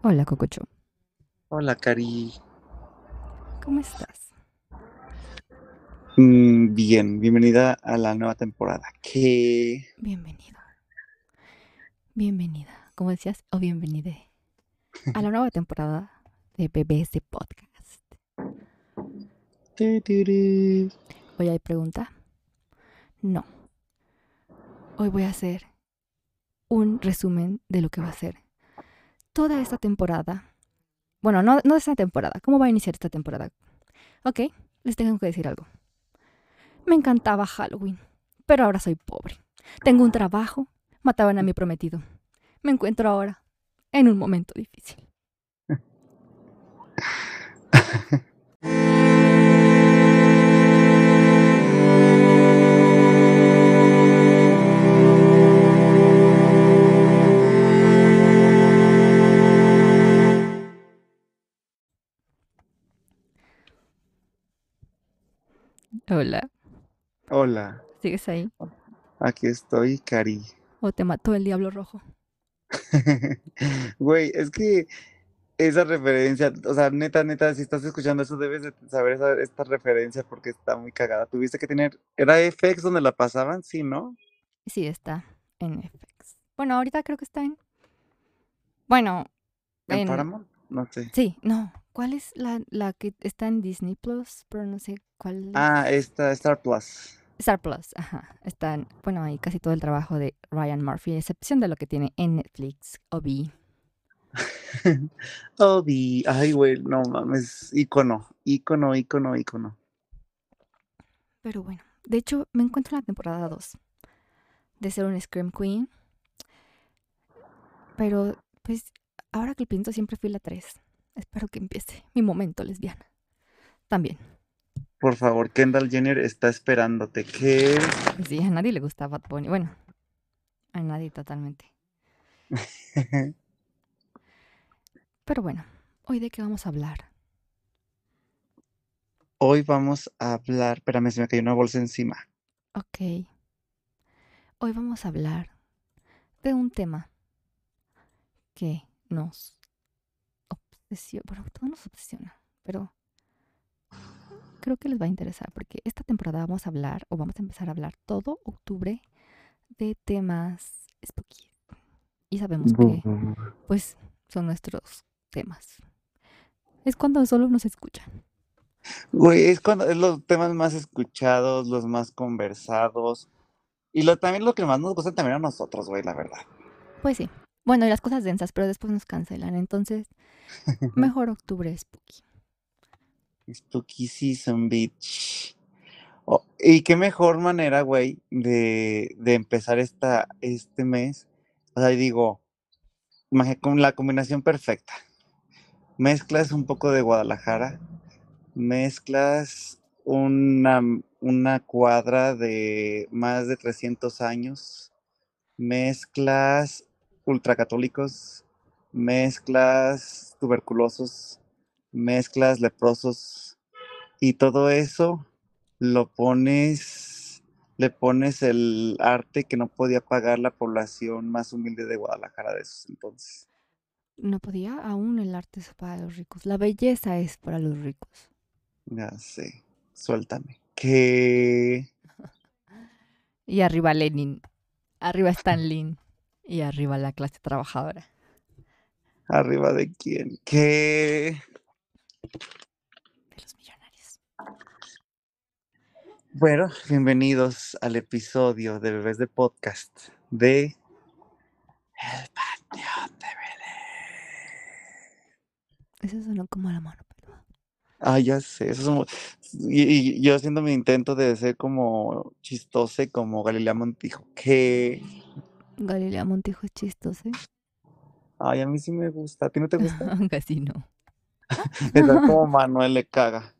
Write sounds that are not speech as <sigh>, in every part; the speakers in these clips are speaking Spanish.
Hola, Cococho. Hola, Cari. ¿Cómo estás? Mm, bien, bienvenida a la nueva temporada. ¿Qué? Bienvenido. Bienvenida. ¿Cómo decías? O bienvenide a la nueva temporada de Bebés de Podcast. ¿Hoy hay pregunta? No. Hoy voy a hacer un resumen de lo que va a ser toda esta temporada. Bueno, no, no esta temporada. ¿Cómo va a iniciar esta temporada? Ok, les tengo que decir algo. Me encantaba Halloween, pero ahora soy pobre. Tengo un trabajo, mataban a mi prometido. Me encuentro ahora en un momento difícil. <laughs> Hola, Hola, ¿sigues ahí? aquí estoy, Cari. ¿O te mató el diablo rojo? <laughs> Güey, es que esa referencia, o sea, neta, neta, si estás escuchando eso, debes de saber esa- esta referencia porque está muy cagada. Tuviste que tener, ¿era FX donde la pasaban? Sí, ¿no? Sí, está en FX. Bueno, ahorita creo que está en... Bueno, ¿En en... Paramount? No sé. Sí, no. ¿Cuál es la, la que está en Disney Plus? Pero no sé cuál es. Ah, esta, Star Plus. Star Plus, ajá. Están, bueno, ahí casi todo el trabajo de Ryan Murphy, excepción de lo que tiene en Netflix, Obi. <laughs> Obi, ay, güey, no mames, ícono, ícono, ícono, ícono. Pero bueno, de hecho, me encuentro en la temporada 2 de ser un Scream Queen. Pero, pues, ahora que lo pienso, siempre fui la 3. Espero que empiece mi momento lesbiana. También. Por favor, Kendall Jenner está esperándote. ¿Qué? Sí, a nadie le gusta Bad Bunny. Bueno, a nadie totalmente. <laughs> Pero bueno, ¿hoy de qué vamos a hablar? Hoy vamos a hablar. Espérame, se me cayó una bolsa encima. Ok. Hoy vamos a hablar de un tema que nos obsesiona. Bueno, todo nos obsesiona, pero creo que les va a interesar porque esta temporada vamos a hablar o vamos a empezar a hablar todo octubre de temas spooky. Y sabemos que, pues, son nuestros temas. Es cuando solo nos escuchan. Güey, es cuando es los temas más escuchados, los más conversados. Y lo, también lo que más nos gusta también a nosotros, güey, la verdad. Pues sí. Bueno, y las cosas densas, pero después nos cancelan. Entonces, <laughs> mejor octubre spooky. Spooky Season Beach. Oh, y qué mejor manera, güey, de, de empezar esta, este mes. O sea, digo, con la combinación perfecta. Mezclas un poco de Guadalajara, mezclas una, una cuadra de más de 300 años, mezclas ultracatólicos, mezclas tuberculosos, mezclas leprosos y todo eso lo pones, le pones el arte que no podía pagar la población más humilde de Guadalajara de esos entonces. No podía, aún el arte es para los ricos. La belleza es para los ricos. Ya sé, suéltame. Que <laughs> Y arriba Lenin, arriba Stalin y arriba la clase trabajadora. arriba de quién? Que De los millonarios. bueno, bienvenidos al episodio de Bebés de Podcast de El Panteón de Belén. Eso sonó como la mano peluda. Ah, ya sé, eso es un- y, y yo haciendo mi intento de ser como chistose como Galilea Montijo. Que Galilea Montijo es chistoso. ¿eh? ay, a mí sí me gusta. ¿A ti no te gusta? <laughs> Casi no. <laughs> Está como Manuel le caga.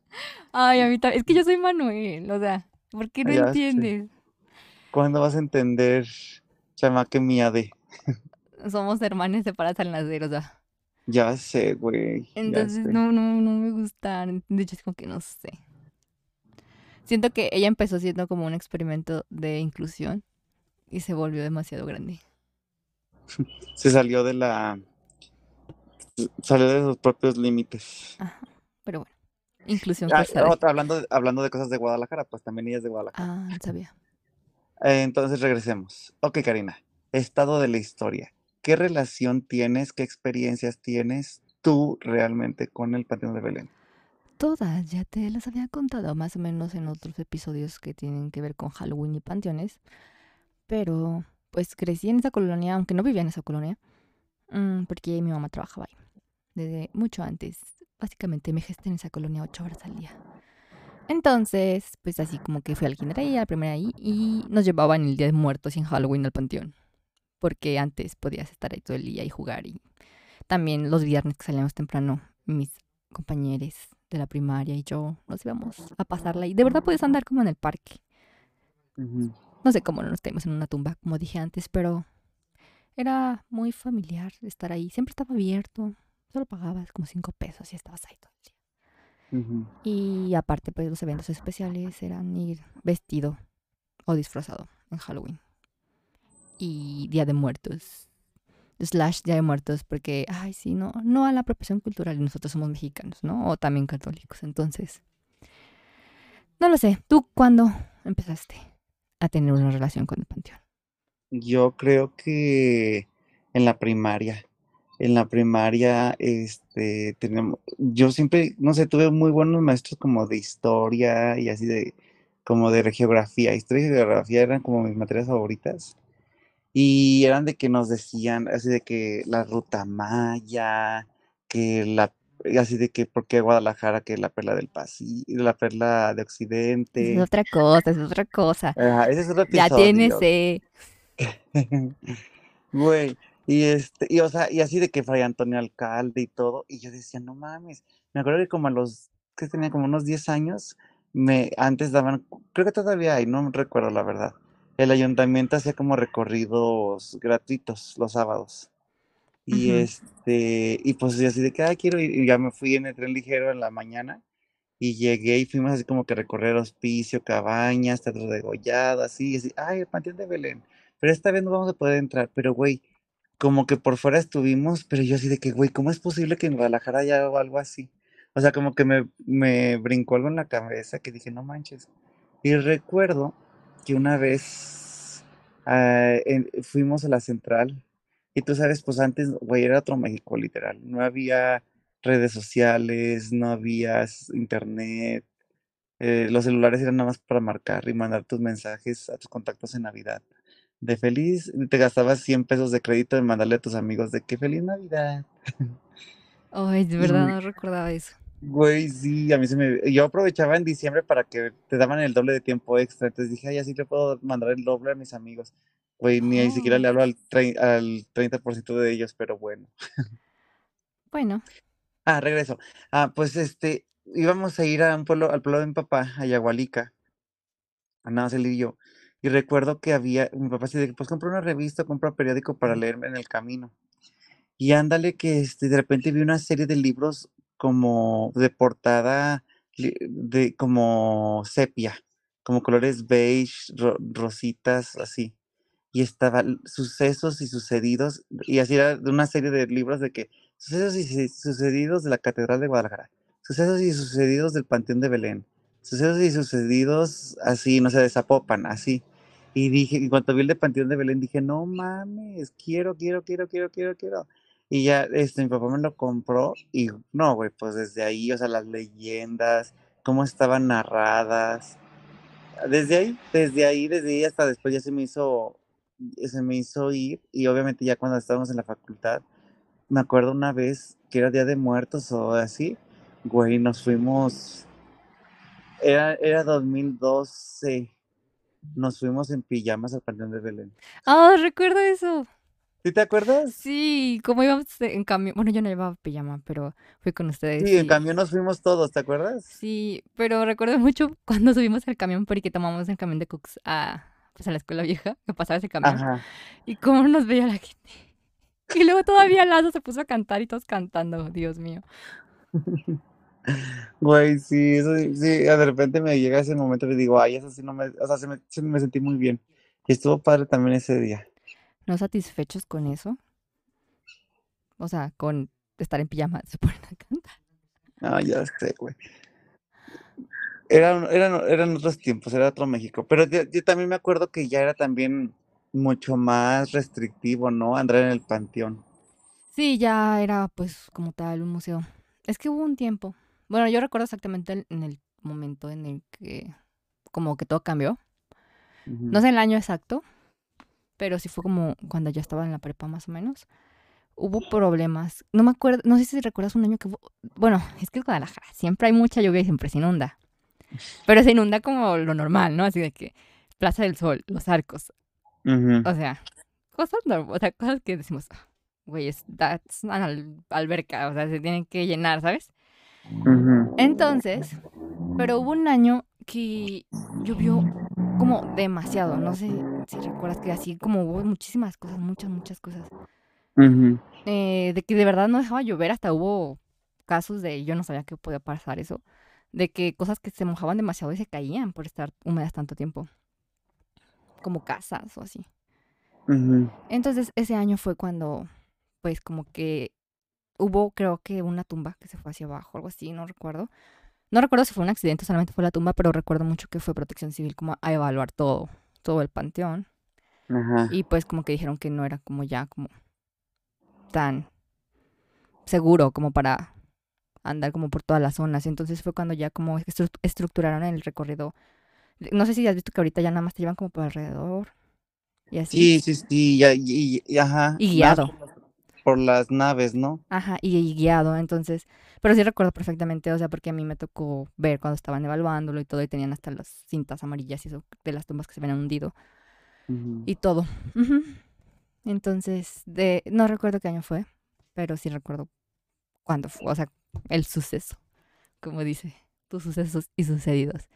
Ay, a mí también. Es que yo soy Manuel, o sea, ¿por qué no Ya sé. entiendes? ¿Cuándo vas a entender, chamaque mía de? <laughs> Somos hermanas separadas al nacer, o sea. Ya sé, güey. Entonces sé. no, no, no me gustan. De hecho, es como que no sé. Siento que ella empezó siendo como un experimento de inclusión y se volvió demasiado grande. Se salió de la. Salió de sus propios límites. Ajá, pero bueno. Inclusión Ah, otra, hablando, de, hablando de cosas de Guadalajara, pues también ella es de Guadalajara. Ah, sabía. Eh, entonces regresemos. Ok, Karina. Estado de la historia. ¿Qué relación tienes, qué experiencias tienes tú realmente con el Panteón de Belén? Todas ya te las había contado más o menos en otros episodios que tienen que ver con Halloween y panteones. Pero pues crecí en esa colonia, aunque no vivía en esa colonia, mm, porque mi mamá trabajaba ahí desde mucho antes. Básicamente me gesté en esa colonia ocho horas al día. Entonces, pues así como que fui al kinder la primera ahí, y nos llevaban el Día de Muertos y en Halloween al panteón. Porque antes podías estar ahí todo el día y jugar. Y también los viernes que salíamos temprano, mis compañeros de la primaria y yo nos íbamos a pasarla y de verdad podías andar como en el parque. Ujú. No sé cómo no nos caímos en una tumba, como dije antes, pero era muy familiar estar ahí. Siempre estaba abierto. Solo pagabas como cinco pesos y estabas ahí todo el día. Y aparte, pues los eventos especiales eran ir vestido o disfrazado en Halloween. Y Día de Muertos. Slash Día de Muertos, porque, ay, sí, no, no a la apropiación cultural. y Nosotros somos mexicanos, ¿no? O también católicos. Entonces, no lo sé. ¿Tú cuándo empezaste a tener una relación con el panteón? Yo creo que en la primaria. En la primaria, este, tenemos, yo siempre, no sé, tuve muy buenos maestros como de historia y así de, como de geografía. Historia y geografía eran como mis materias favoritas. Y eran de que nos decían, así de que la ruta maya, que la, así de que, ¿por qué Guadalajara? Que la perla del Pacífico, la perla de Esa es Occidente. otra cosa, es otra cosa. Ajá, ese es otro Ya tienes, episodio. eh, <laughs> Güey, y este, y o sea, y así de que Fray Antonio Alcalde y todo, y yo decía, no mames, me acuerdo que como a los, que tenía como unos 10 años, me, antes daban, creo que todavía hay, no recuerdo la verdad, el ayuntamiento hacía como recorridos gratuitos los sábados, y Ujú. este, y pues así de que, ah, quiero ir, y ya me fui en el tren ligero en la mañana, y llegué y fuimos así como que recorrer Hospicio, Cabañas, Teatro de Gollado, así, y así, ay, el Panteón de Belén, pero esta vez no vamos a poder entrar, pero güey, como que por fuera estuvimos, pero yo así de que, güey, ¿cómo es posible que en Guadalajara haya algo así? O sea, como que me, me brincó algo en la cabeza que dije, no manches. Y recuerdo que una vez ah, en- fuimos a la central y tú sabes, pues antes, güey, era otro México, literal. No había redes sociales, no había internet, eh, los celulares eran nada más para marcar y mandar tus mensajes a tus contactos en Navidad. De feliz, te gastabas 100 pesos de crédito en mandarle a tus amigos de que feliz Navidad. Ay, de <laughs> verdad no recordaba eso. güey, sí, a mí se me... Yo aprovechaba en diciembre para que te daban el doble de tiempo extra. Entonces dije, ay, así le puedo mandar el doble a mis amigos. Güey, ni siquiera Oh, le hablo al, al 30% de ellos, pero bueno. bueno. Ah, regreso. Ah, pues este, íbamos a ir a un pueblo, al pueblo de mi papá, a Yagualica. Andábamos él y yo. Y recuerdo que había, mi papá se dijo, pues compra una revista, compra un periódico para leerme en el camino. Y ándale que este, de repente vi una serie de libros como de portada, de como sepia, como colores beige, ro- rositas, así y estaba sucesos y sucedidos, y así era de una serie de libros de que sucesos y su- sucedidos de la Catedral de Guadalajara, sucesos y sucedidos del Panteón de Belén, sucesos y sucedidos así, no sé, de Zapopan, así. Y dije, en cuanto vi el de Panteón de Belén, dije, no mames, quiero, quiero, quiero, quiero, quiero, quiero. Y ya, este, mi papá me lo compró y no, güey, pues desde ahí, o sea, las leyendas, cómo estaban narradas, desde ahí, desde ahí, desde ahí hasta después ya se me hizo, se me hizo ir y obviamente ya cuando estábamos en la facultad, me acuerdo una vez que era Día de Muertos o así, güey, nos fuimos, era, era 2012, nos fuimos en pijamas al Panteón de Belén. Ah, recuerdo eso. ¿Sí te acuerdas? Sí, como íbamos en camión. Bueno, yo no llevaba pijama, pero fui con ustedes Sí, en y. camión nos fuimos todos, ¿te acuerdas? Sí, pero recuerdo mucho cuando <laughs> subimos al camión porque tomamos el camión de Cooks a, pues, a la escuela vieja, que pasaba ese camión, Ajá. y cómo nos veía la gente. <laughs> Y luego todavía Lazo se puso a cantar y todos cantando, Dios mío. <laughs> Güey, sí, eso sí, de repente me llega ese momento y digo, ay, eso sí no me, o sea, se me, sí me sentí muy bien. Y estuvo padre también ese día. ¿No satisfechos con eso? O sea, con estar en pijama <laughs> se ponen a cantar. Ah, ya sé, güey. Eran, eran, eran otros tiempos, era otro México. Pero yo, yo también me acuerdo que ya era también mucho más restrictivo, ¿no? Andar en el panteón. Sí, ya era pues como tal un museo. Es que hubo un tiempo. Bueno, yo recuerdo exactamente el- en el momento en el que como que todo cambió. No sé el año exacto, pero sí fue como cuando yo estaba en la prepa más o menos. Hubo problemas. No me acuerdo, no sé si recuerdas un año que hubo... Bueno, es que en Guadalajara siempre hay mucha lluvia y siempre se inunda. Pero se inunda como lo normal, ¿no? Así de que Plaza del Sol, los arcos. O sea, cosas, norm- o sea, cosas que decimos, "Ah, güey, es al- alberca, o sea, se tienen que llenar, ¿sabes? Entonces, pero hubo un año que llovió como demasiado, no sé si recuerdas que así como hubo muchísimas cosas, muchas, muchas cosas, eh, de que de verdad no dejaba llover, hasta hubo casos de, yo no sabía que podía pasar eso, de que cosas que se mojaban demasiado y se caían por estar húmedas tanto tiempo, como casas o así. Entonces ese año fue cuando, pues como que hubo, creo que una tumba que se fue hacia abajo, algo así, no recuerdo. No recuerdo si fue un accidente, solamente fue la tumba, pero recuerdo mucho que fue Protección Civil como a evaluar todo, todo el panteón. Ajá. Y pues como que dijeron que no era como ya como tan seguro como para andar como por todas las zonas. Entonces fue cuando ya como estru- estructuraron el recorrido. No sé si has visto que ahorita ya nada más te llevan como por alrededor. Y así. Sí, sí, sí, ya, y, ajá. Y guiado. Por las, naves, ¿no? Ajá, y, y guiado, entonces, pero sí recuerdo perfectamente, o sea, porque a mí me tocó ver cuando estaban evaluándolo y todo, y tenían hasta las cintas amarillas y eso de las tumbas que se habían hundido y todo. Entonces, de, no recuerdo qué año fue, pero sí recuerdo cuándo fue, o sea, el suceso, como dice, tus sucesos y sucedidos.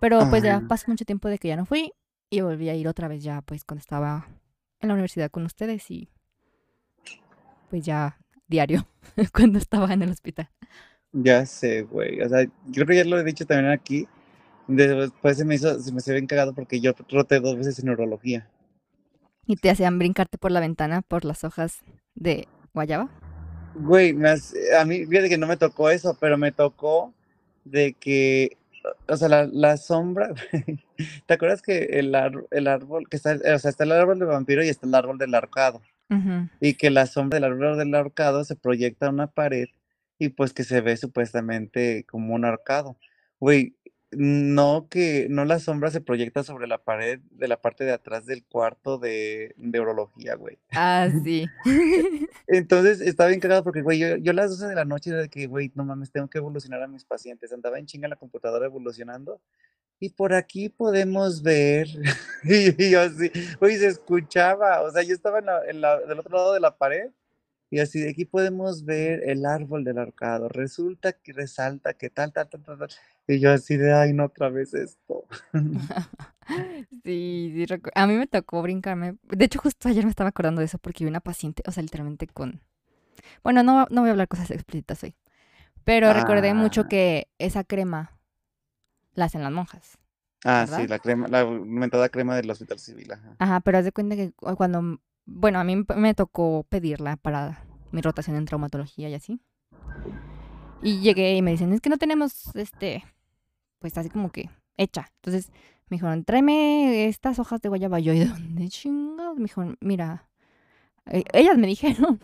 Pero pues ya pasó mucho tiempo de que ya no fui y volví a ir otra vez ya, pues cuando estaba en la universidad con ustedes y pues ya diario, <laughs> cuando estaba en el hospital. Ya sé, güey. O sea, creo que ya lo he dicho también aquí. Después se me hizo, se me hizo bien cagado porque yo roté dos veces en neurología. Y te hacían brincarte por la ventana por las hojas de guayaba. Güey, me hace- a mí, fíjate que no me tocó eso, pero me tocó de que, o sea, la, la sombra. <laughs> ¿Te acuerdas que el, ar- el árbol, que está, o sea, está el árbol del vampiro y está el árbol del ahorcado? Ujú. Y que la sombra del árbol del ahorcado se proyecta a una pared y pues que se ve supuestamente como un ahorcado. Güey, no que, no la sombra se proyecta sobre la pared de la parte de atrás del cuarto de, de urología, güey. Ah, <laughs> sí. <laughs> Entonces estaba bien cagado porque, güey, yo, yo a las 12 de la noche era de que, güey, no mames, tengo que evolucionar a mis pacientes. Andaba en chinga en la computadora evolucionando. Y por aquí podemos ver. <laughs> y yo así, güey, se escuchaba. O sea, yo estaba en la, en la- del otro lado de la pared. Y así, de aquí podemos ver el árbol del arcado. Resulta que resalta que tal, tal, tal, tal, tal. Y yo así de, ay, no otra vez esto. <laughs> Sí, sí, a mí me tocó brincarme. De hecho, justo ayer me estaba acordando de eso porque vi una paciente, o sea, literalmente con... Bueno, no, no voy a hablar cosas explícitas hoy, pero recordé mucho Ah. que esa crema la hacen las monjas. Ah, sí, la crema, la mentada crema del hospital civil, ajá. Ajá, pero haz de cuenta que cu- cuando, bueno, a mí me tocó pedirla para mi rotación en traumatología y así. Y llegué y me dicen, es que no tenemos, este, pues así como que hecha. Entonces me dijeron, tráeme estas hojas de guayaba. Yo, ¿y de dónde chingados? Me dijeron, mira, eh, ellas me dijeron.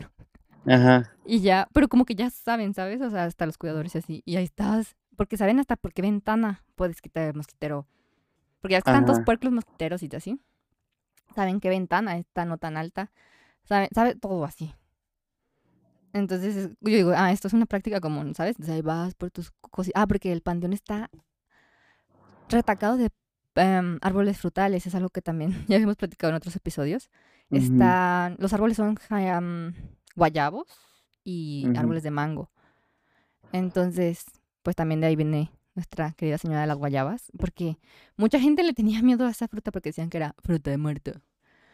Ajá. <laughs> Y ya, pero como que ya saben, ¿sabes? O sea, hasta los cuidadores y así. Y ahí estás. Porque saben hasta por qué ventana puedes quitar el mosquitero. Porque ya que tantos puercos mosquiteros y así. Saben qué ventana está no tan alta. Sabe, sabe todo así. Entonces, es- yo digo, ah, esto es una práctica común, ¿sabes? Entonces ahí vas por tus cositas. Ah, porque el panteón está retacado de em, árboles frutales. Es algo que también <laughs> ya habíamos platicado en otros episodios. Están, los árboles son am, guayabos y árboles de mango. Entonces, pues también de ahí viene nuestra querida señora de las guayabas, porque mucha gente le tenía miedo a esa fruta porque decían que era fruta de muerto.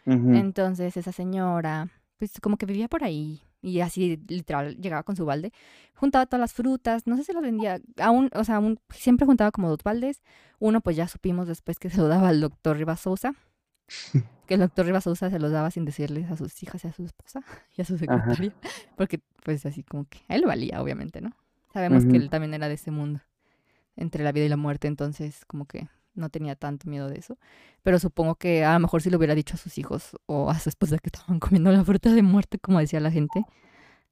Entonces, esa señora, pues como que vivía por ahí y así literal llegaba con su balde, juntaba todas las frutas, no sé si las vendía, aún, o sea, aún, siempre juntaba como dos baldes. Uno, pues ya supimos después que se lo daba al doctor Rivas Sousa, <laughs> que el doctor Rivas Sousa se los daba sin decirles a sus hijas y a su esposa <laughs> y a su secretaria, porque pues así como que a él valía, obviamente, ¿no? Sabemos que él también era de ese mundo, entre la vida y la muerte, entonces como que no tenía tanto miedo de eso. Pero supongo que a lo mejor si lo hubiera dicho a sus hijos o a su esposa que estaban comiendo la fruta de muerte, como decía la gente.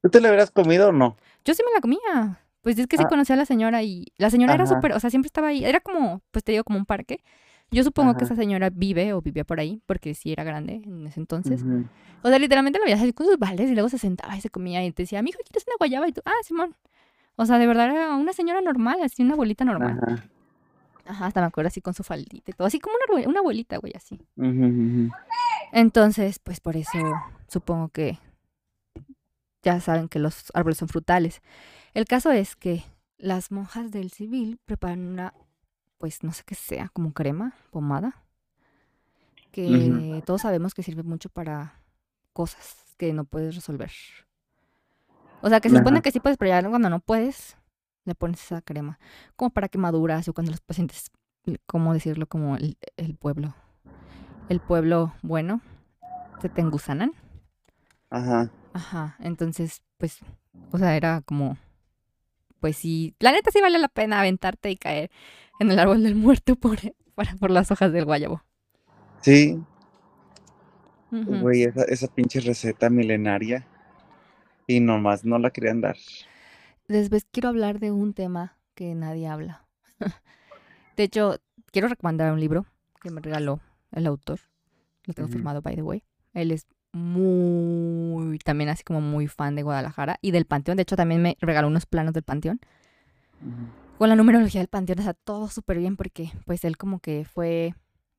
¿Tú te la hubieras comido o no? Yo sí me la comía. Pues es que sí Ah. conocía a la señora y la señora era súper, o sea, siempre estaba ahí. Era como, pues te digo, como un parque. Yo supongo que esa señora vive o vivía por ahí, porque sí era grande en ese entonces. O sea, literalmente lo veías así con sus vales y luego se sentaba y se comía y te decía, mijo, ¿quieres una guayaba? Y tú, ah, Simón. O sea, de verdad era una señora normal, así una abuelita normal. Ajá. Ajá, hasta me acuerdo así con su faldita y todo, así como una, una abuelita, güey, así. Entonces, pues por eso supongo que ya saben que los árboles son frutales. El caso es que las monjas del civil preparan una, pues no sé qué sea, como crema, pomada, que todos sabemos que sirve mucho para cosas que no puedes resolver. O sea, que se supone que sí puedes, pero ya cuando no puedes, le pones esa crema. Como para quemaduras o cuando los pacientes, ¿cómo decirlo? Como el, el pueblo. El pueblo bueno, se te engusanan. Ajá. Ajá, entonces, pues, o sea, era como, pues sí, la neta sí vale la pena aventarte y caer en el árbol del muerto por, <laughs> para, por las hojas del guayabo. Sí, güey, esa, esa pinche receta milenaria. Y nomás no la querían dar. Después quiero hablar de un tema que nadie habla. <laughs> De hecho, quiero recomendar un libro que me regaló el autor. Lo tengo firmado, by the way. Él es muy, también así como muy fan de Guadalajara y del Panteón. De hecho, también me regaló unos planos del Panteón. Con la numerología del Panteón, o sea, todo súper bien porque pues él como que fue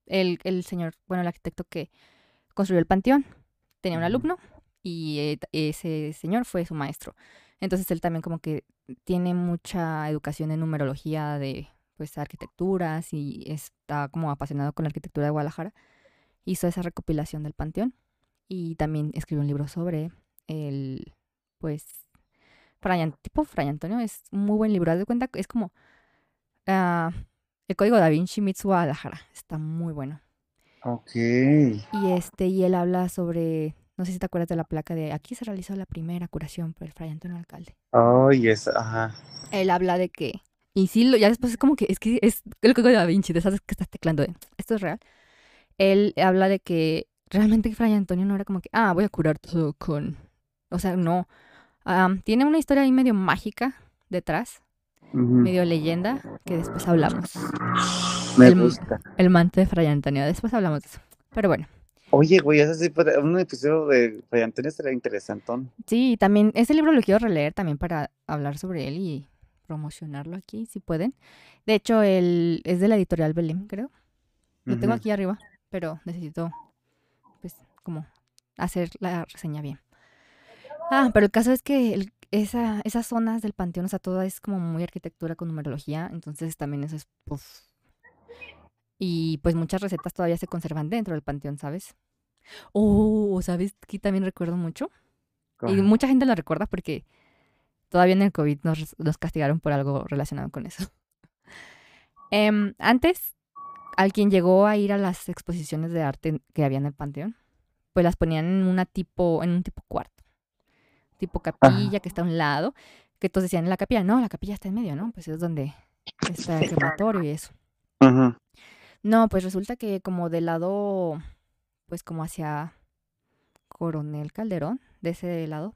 el, el señor, bueno, el arquitecto que construyó el Panteón. Tenía un alumno y eh, ese señor fue su maestro. Entonces él también como que tiene mucha educación en numerología de pues arquitecturas y está como apasionado con la arquitectura de Guadalajara. Hizo esa recopilación del Panteón y también escribió un libro sobre el pues Fray, tipo Fray Antonio. Es un muy buen libro. Haz de cuenta es como ah, el código da Vinci meets Guadalajara. Está muy bueno. Ok. Y este, y él habla sobre, no sé si te acuerdas de la placa de aquí se realizó la primera curación por el Fray Antonio Alcalde. Ay, esa, ajá. Él habla de que, y sí, lo- ya después es como que, es que es código de Da Vinci, de esas que estás teclando de, esto es real. Él habla de que realmente Fray Antonio no era como que, ah, voy a curar todo con, o sea, no. Am, tiene una historia ahí medio mágica detrás, medio leyenda, que después hablamos. Me el- gusta. El manto de Fray Antonio, después hablamos de eso. Pero bueno. Oye, güey, ese sí, un episodio de Fray Antonio sería interesantón. Sí, también ese libro lo quiero releer también para hablar sobre él y promocionarlo aquí, si pueden. De hecho, él es de la editorial Belém, creo. Lo tengo aquí arriba, pero necesito, pues, como hacer la reseña bien. Ah, pero el caso es que el- esa, esas zonas del panteón, o sea, todo es como muy arquitectura con numerología, entonces también eso es, puf. Y pues muchas recetas todavía se conservan dentro del panteón, ¿sabes? Oh, ¿sabes? Aquí también recuerdo mucho. Y mucha gente lo recuerda porque todavía en el COVID nos, nos castigaron por algo relacionado con eso. <laughs> Em, antes, alguien llegó a ir a las exposiciones de arte que había en el Panteón, pues las ponían en una tipo, en un tipo cuarto, tipo capilla que está a un lado, que todos decían en la capilla, no, la capilla está en medio, ¿no? Pues es donde está el crematorio y eso. Ajá. No, pues resulta que como del lado, pues como hacia Coronel Calderón, de ese lado,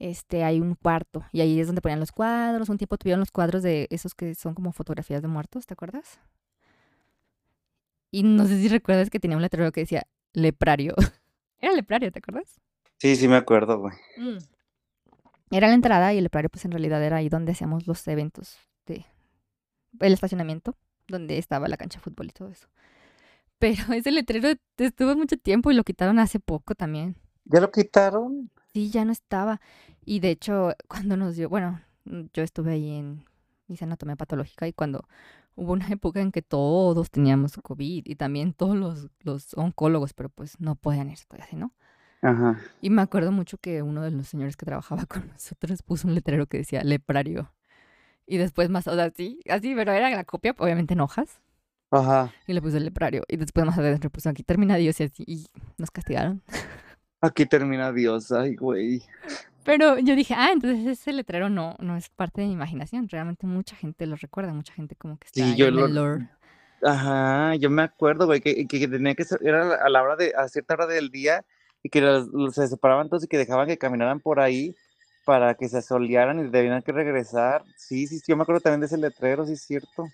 este, hay un cuarto y ahí es donde ponían los cuadros. Un tiempo tuvieron los cuadros de esos que son como fotografías de muertos, ¿te acuerdas? Y no sé si recuerdas que tenía un letrero que decía leprario. <laughs> Era leprario, ¿te acuerdas? Sí, sí me acuerdo, güey. Era la entrada y el leprario pues en realidad era ahí donde hacíamos los eventos de el estacionamiento, donde estaba la cancha de fútbol y todo eso. Pero <laughs> ese letrero estuvo mucho tiempo y lo quitaron hace poco también. ¿Ya lo quitaron? Sí, ya no estaba. Y de hecho, cuando nos dio, bueno, yo estuve ahí en hice anatomía patológica y cuando hubo una época en que todos teníamos COVID y también todos los, los oncólogos, pero pues no podían ir así, ¿no? Ajá. Y me acuerdo mucho que uno de los señores que trabajaba <laughs> con nosotros puso un letrero que decía leprario. Y después más, o sea, sí, así, pero era la copia, obviamente en hojas. Ajá. Y le puse el leprario. Y después más adelante puso aquí termina Dios y así. Y nos castigaron. Aquí termina Dios, ay, güey. Pero yo dije, ah, entonces ese letrero no, no es parte de mi imaginación. Realmente mucha gente lo recuerda, mucha gente como que está Sí, yo en lo- el lore. Ajá, yo me acuerdo, güey, que, que tenía que ser, era a la hora de, a cierta hora del día, y que los- los- se separaban todos y que dejaban que caminaran por ahí para que se asolearan y debían que regresar. Sí, sí, yo me acuerdo también de ese letrero, sí es cierto.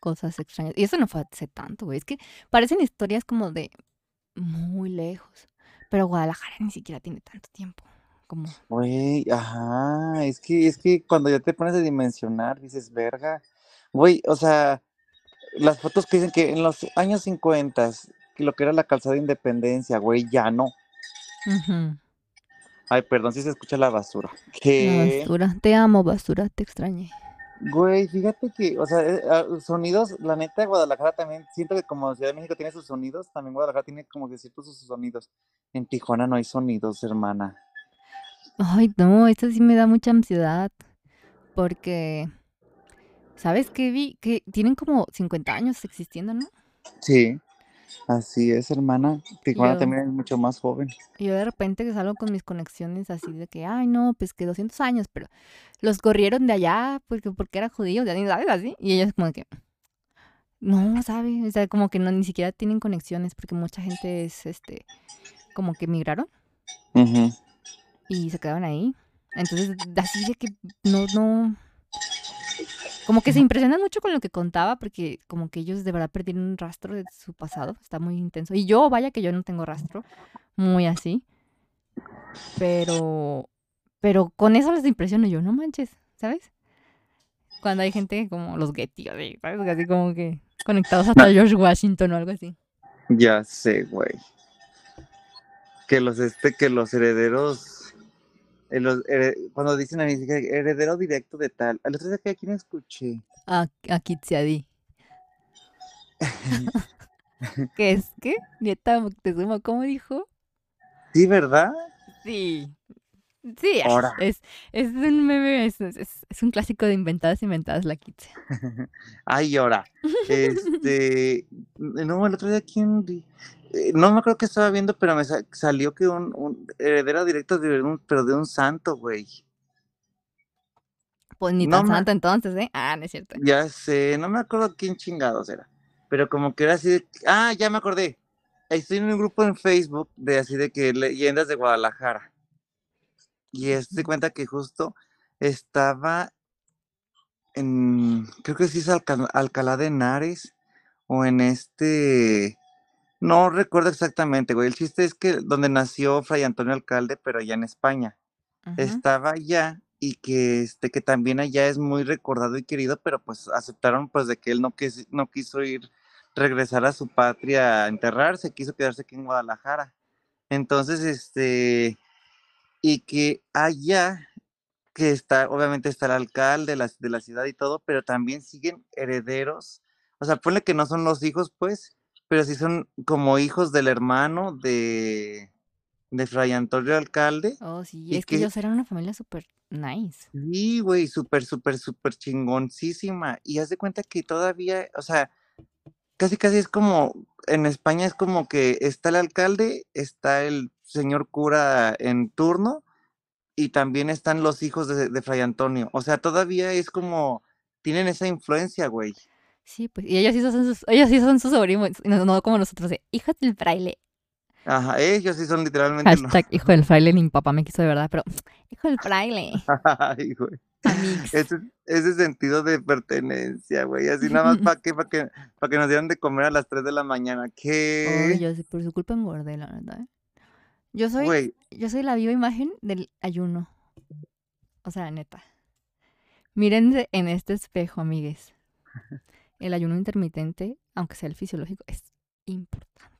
Cosas extrañas. Y eso no fue hace tanto, güey. Es que parecen historias como de muy lejos. Pero Guadalajara ni siquiera tiene tanto tiempo. Como, Güey, ajá, es que, es que cuando ya te pones a dimensionar, dices, verga, güey, o sea, las fotos que dicen que en los años 50, que lo que era la calzada de Independencia, güey, ya no. ujú, Ay, perdón si se escucha la basura. la basura. Te amo, basura, te extrañé. güey, fíjate que, o sea, eh, ah, sonidos, la neta, Guadalajara también, siento que como Ciudad de México tiene sus sonidos, también Guadalajara tiene como que ciertos sus sonidos. En Tijuana no hay sonidos, hermana. Ay, no, esto sí me da mucha ansiedad. Porque, ¿sabes qué vi? Que tienen como 50 años existiendo, ¿no? Sí, así es, hermana. Tijuana Yo- también es mucho más joven. Y yo de repente que salgo con mis conexiones así de que, ay, no, pues que 200 años, pero los corrieron de allá porque, porque era judío, ya ni sabes así. Y ellos como que, no, ¿sabes? O sea, como que no, ni siquiera tienen conexiones porque mucha gente es, este, como que migraron Ujú. y se quedaron ahí. Entonces, así de que no, no, como que se impresionan mucho con lo que contaba porque como que ellos de verdad perdieron un rastro de su pasado, está muy intenso. Y yo, vaya que yo no tengo rastro, muy así. Pero, pero con eso les impresiono yo, no manches, ¿sabes? Cuando hay gente como los Getty, ¿sabes? Así como que conectados hasta George Washington o algo así. Ya sé, güey. Que los este, que los herederos, eh, cuando dicen a mí heredero directo de tal, al otro día a quién escuché. A, a Kitsiadi. <laughs> ¿Qué es? ¿Qué? Nieta Moctezuma, ¿cómo dijo? Sí, ¿verdad? Sí. Sí, Ahora. es, es un meme, es, es- es un clásico de inventadas inventadas la Kitsia. <laughs> Ay, ahora. Este, no, el otro día quién? Eh, no me acuerdo que estaba viendo, pero me sa- salió que un, un heredero directo de un, pero de un santo, güey. Pues ni No tan santo entonces, ¿eh? Ah, no es cierto. Ya sé, no me acuerdo quién chingados era, pero como que era así de, ah, ya me acordé. Estoy en un grupo en Facebook de así de que leyendas de Guadalajara. Y este cuenta que justo estaba en, creo que sí es Alca- Alcalá de Henares o en este, no recuerdo exactamente, güey. El chiste es que donde nació Fray Antonio Alcalde, pero allá en España estaba allá y que este que también allá es muy recordado y querido, pero pues aceptaron pues de que él no, quis- no quiso ir regresar a su patria a enterrarse, quiso quedarse aquí en Guadalajara. Entonces, este, y que allá, que está, obviamente está el alcalde de la, de la ciudad y todo, pero también siguen herederos, o sea, ponle que no son los hijos, pues, pero sí son como hijos del hermano de, de Fray Antonio Alcalde. Oh, sí, y es que que- ellos eran una familia súper nice. Sí, güey, súper, súper, súper chingoncísima. Y haz de cuenta que todavía, o sea, casi, casi es como, en España es como que está el alcalde, está el señor cura en turno y también están los hijos de, de Fray Antonio. O sea, todavía es como, tienen esa influencia, güey. Sí, pues, y ellos sí son sus, ellos sí son sus sobrinos, no, no como nosotros, de hijos del fraile. Ajá, ellos sí son literalmente. Hashtag hijo del fraile, ni mi papá me quiso de verdad, pero <laughs> hijo del fraile. <laughs> Ay, güey. Ese, ese sentido de pertenencia, güey. Así nada más <laughs> para que, para que, para que nos dieran de comer a las 3 de la mañana. ¿Qué? Yo sí, por su culpa engordé, la verdad. ¿eh? Yo soy, yo soy la viva imagen del ayuno. O sea, neta. Mírense en este espejo, amigues. El ayuno intermitente, aunque sea el fisiológico, es importante.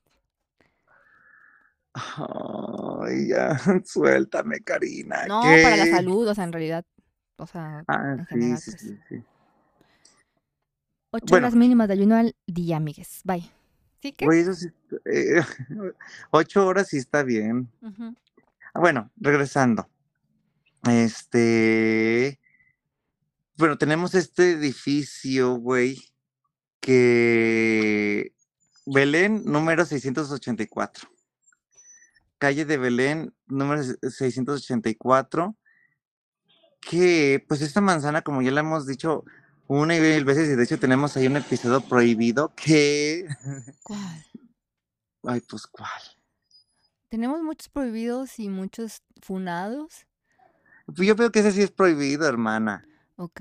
Ay, ya, <laughs> suéltame, Karina. No, para la salud, o sea, en realidad. O sea, Ah, en general, sí, pues. sí, sí. Ocho Bueno. horas mínimas de ayuno al día, amigues. Bye. ¿Sí que? Güey, eso sí, eh, <laughs> ocho horas sí está bien. Ah, Bueno, regresando. Este, bueno, tenemos este edificio, güey, que Belén, número 684. Calle de Belén, número 684. Que, pues, esta manzana, como ya la hemos dicho una y mil veces, y de hecho tenemos ahí un episodio prohibido que. ¿Cuál? Ay, pues, ¿cuál? Tenemos muchos prohibidos y muchos funados. Pues yo veo que ese sí es prohibido, hermana. Ok.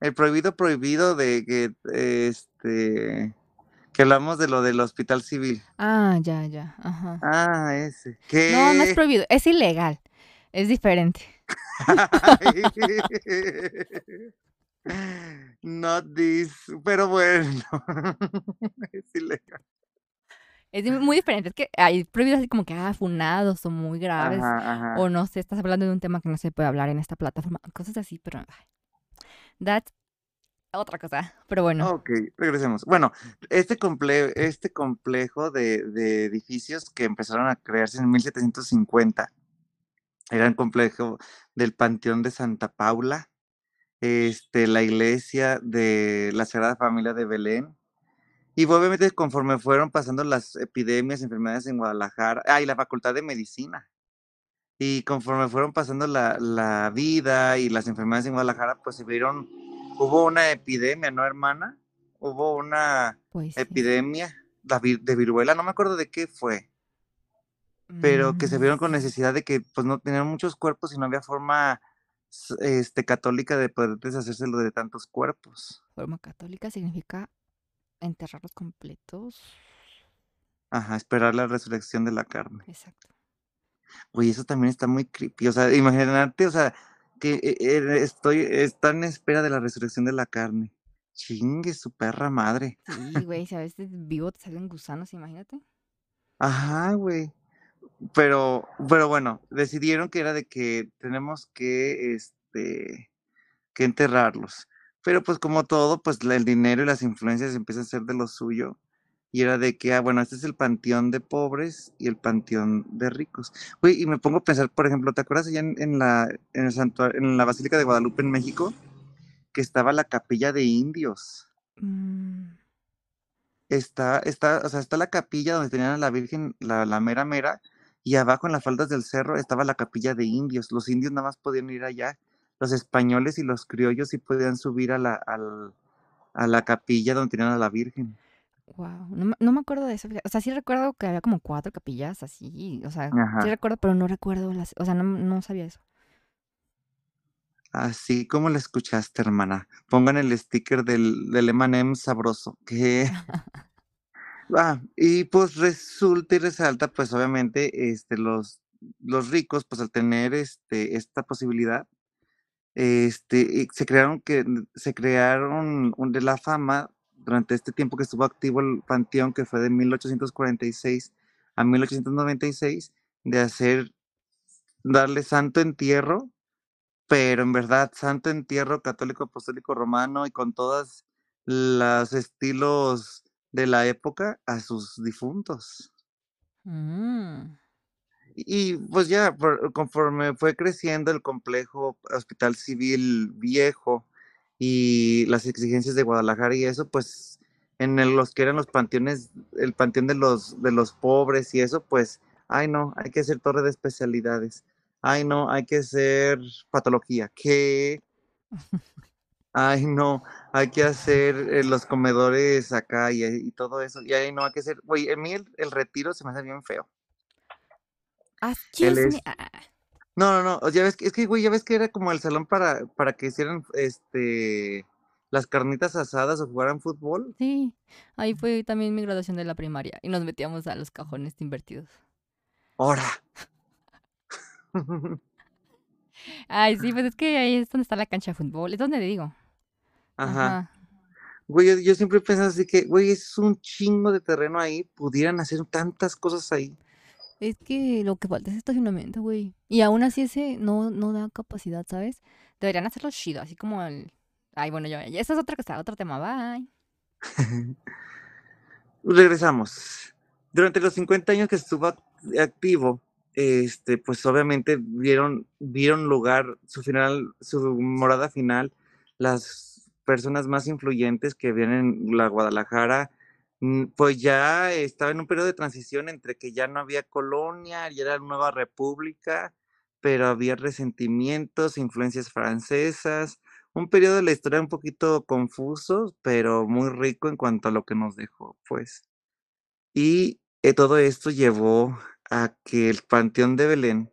El prohibido prohibido de que, este, que hablamos de lo del hospital civil. Ah, ya, ya. Ajá. Ah, ese. ¿Qué? No, no es prohibido, es ilegal. Es diferente. <laughs> <laughs> Not this, pero bueno, <laughs> es ilegal. Es muy diferente. Es que hay prohibidos así como que, ah, funados o muy graves. Ajá, ajá. O no sé, estás hablando de un tema que no se puede hablar en esta plataforma. Cosas así, pero. That's otra cosa. Pero bueno. Ok, regresemos. Bueno, este, comple este complejo de, de edificios que empezaron a crearse en 1750 era un complejo del Panteón de Santa Paula, este, la iglesia de la Sagrada Familia de Belén. Y obviamente conforme fueron pasando las epidemias, enfermedades en Guadalajara, ah, y la Facultad de Medicina. Y conforme fueron pasando la, la vida y las enfermedades en Guadalajara, pues se vieron, hubo una epidemia, ¿no, hermana? Hubo una Pues. sí. epidemia vir- de viruela, no me acuerdo de qué fue, pero que se Mm, vieron con necesidad de que pues no tenían muchos cuerpos y no había forma este, católica de poder deshacérselo de tantos cuerpos. Forma católica significa enterrarlos completos. Ajá, esperar la resurrección de la carne. Exacto. Oye, eso también está muy creepy. O sea, imagínate, o sea, que eh, eh, estoy, está en espera de la resurrección de la carne. Chingue su perra madre. Sí, güey, si a veces vivo te salen gusanos, imagínate. Ajá, güey. Pero, pero bueno, decidieron que era de que tenemos que, este, que enterrarlos. Pero pues como todo, pues el dinero y las influencias empiezan a ser de lo suyo. Y era de que, ah, bueno, este es el panteón de pobres y el panteón de ricos. Güey, y me pongo a pensar, por ejemplo, ¿te acuerdas allá en, en la, en el santuario, en la Basílica de Guadalupe en México? Que estaba la capilla de indios. Mm, Está, está, o sea, está la capilla donde tenían a la Virgen, la, la mera mera, y abajo en las faldas del cerro estaba la capilla de indios. Los indios nada más podían ir allá. Los españoles y los criollos sí podían subir a la, al- a la capilla donde tenían a la Virgen. wow. No, me- no me acuerdo de eso. O sea, sí recuerdo que había como cuatro capillas así. O sea, Ajá. sí recuerdo, pero no recuerdo las. O sea, no, no sabía eso. Así como lo escuchaste, hermana. Pongan el sticker del, del M&M sabroso. Que... <laughs> Ah, y pues resulta y resalta, pues obviamente, este, los, los ricos, pues al tener este, esta posibilidad, este, se crearon que se crearon un- de la fama durante este tiempo que estuvo activo el panteón, que fue de 1846 a 1896, de hacer, darle santo entierro, pero en verdad santo entierro católico apostólico romano y con todos los estilos de la época a sus difuntos. Mm, Y pues ya, por- conforme fue creciendo el complejo hospital civil viejo y las exigencias de Guadalajara y eso, pues en el- los que eran los panteones, el panteón de los, de los pobres y eso, pues, ay no, hay que hacer torre de especialidades. Ay no, hay que hacer patología. ¿Qué? <laughs> Ay no, hay que hacer eh, los comedores acá y, y todo eso. Y ay no, hay que hacer, güey, a mí el, el retiro se me hace bien feo. Excuse Él me. es- Ah, No, no, no, ya ves que, es que, güey, ya ves que era como el salón para, para que hicieran, este, las carnitas asadas o jugaran fútbol. sí, ahí fue también mi graduación de la primaria. Y nos metíamos a los cajones invertidos. ¡Hora! <laughs> Ay, sí, pues es que ahí es donde está la cancha de fútbol. Es donde digo. Ajá. Güey, yo, yo siempre he pensado así que, güey, es un chingo de terreno ahí, pudieran hacer tantas cosas ahí. Es que lo que falta es estacionamiento, güey. Y aún así ese no, no da capacidad, ¿sabes? Deberían hacerlo chido, así como el... Ay, bueno, yo... Esa es otra cosa, otro tema, bye. <laughs> Regresamos. Durante los 50 años que estuvo act- activo, este, pues obviamente vieron, vieron lugar su final, su morada final, las personas más influyentes que vienen en la Guadalajara, mm, pues ya estaba en un periodo de transición entre que ya no había colonia, y era nueva república, pero había resentimientos, influencias francesas, un periodo de la historia un poquito confuso, pero muy rico en cuanto a lo que nos dejó, pues. Y eh, todo esto llevó a que el Panteón de Belén,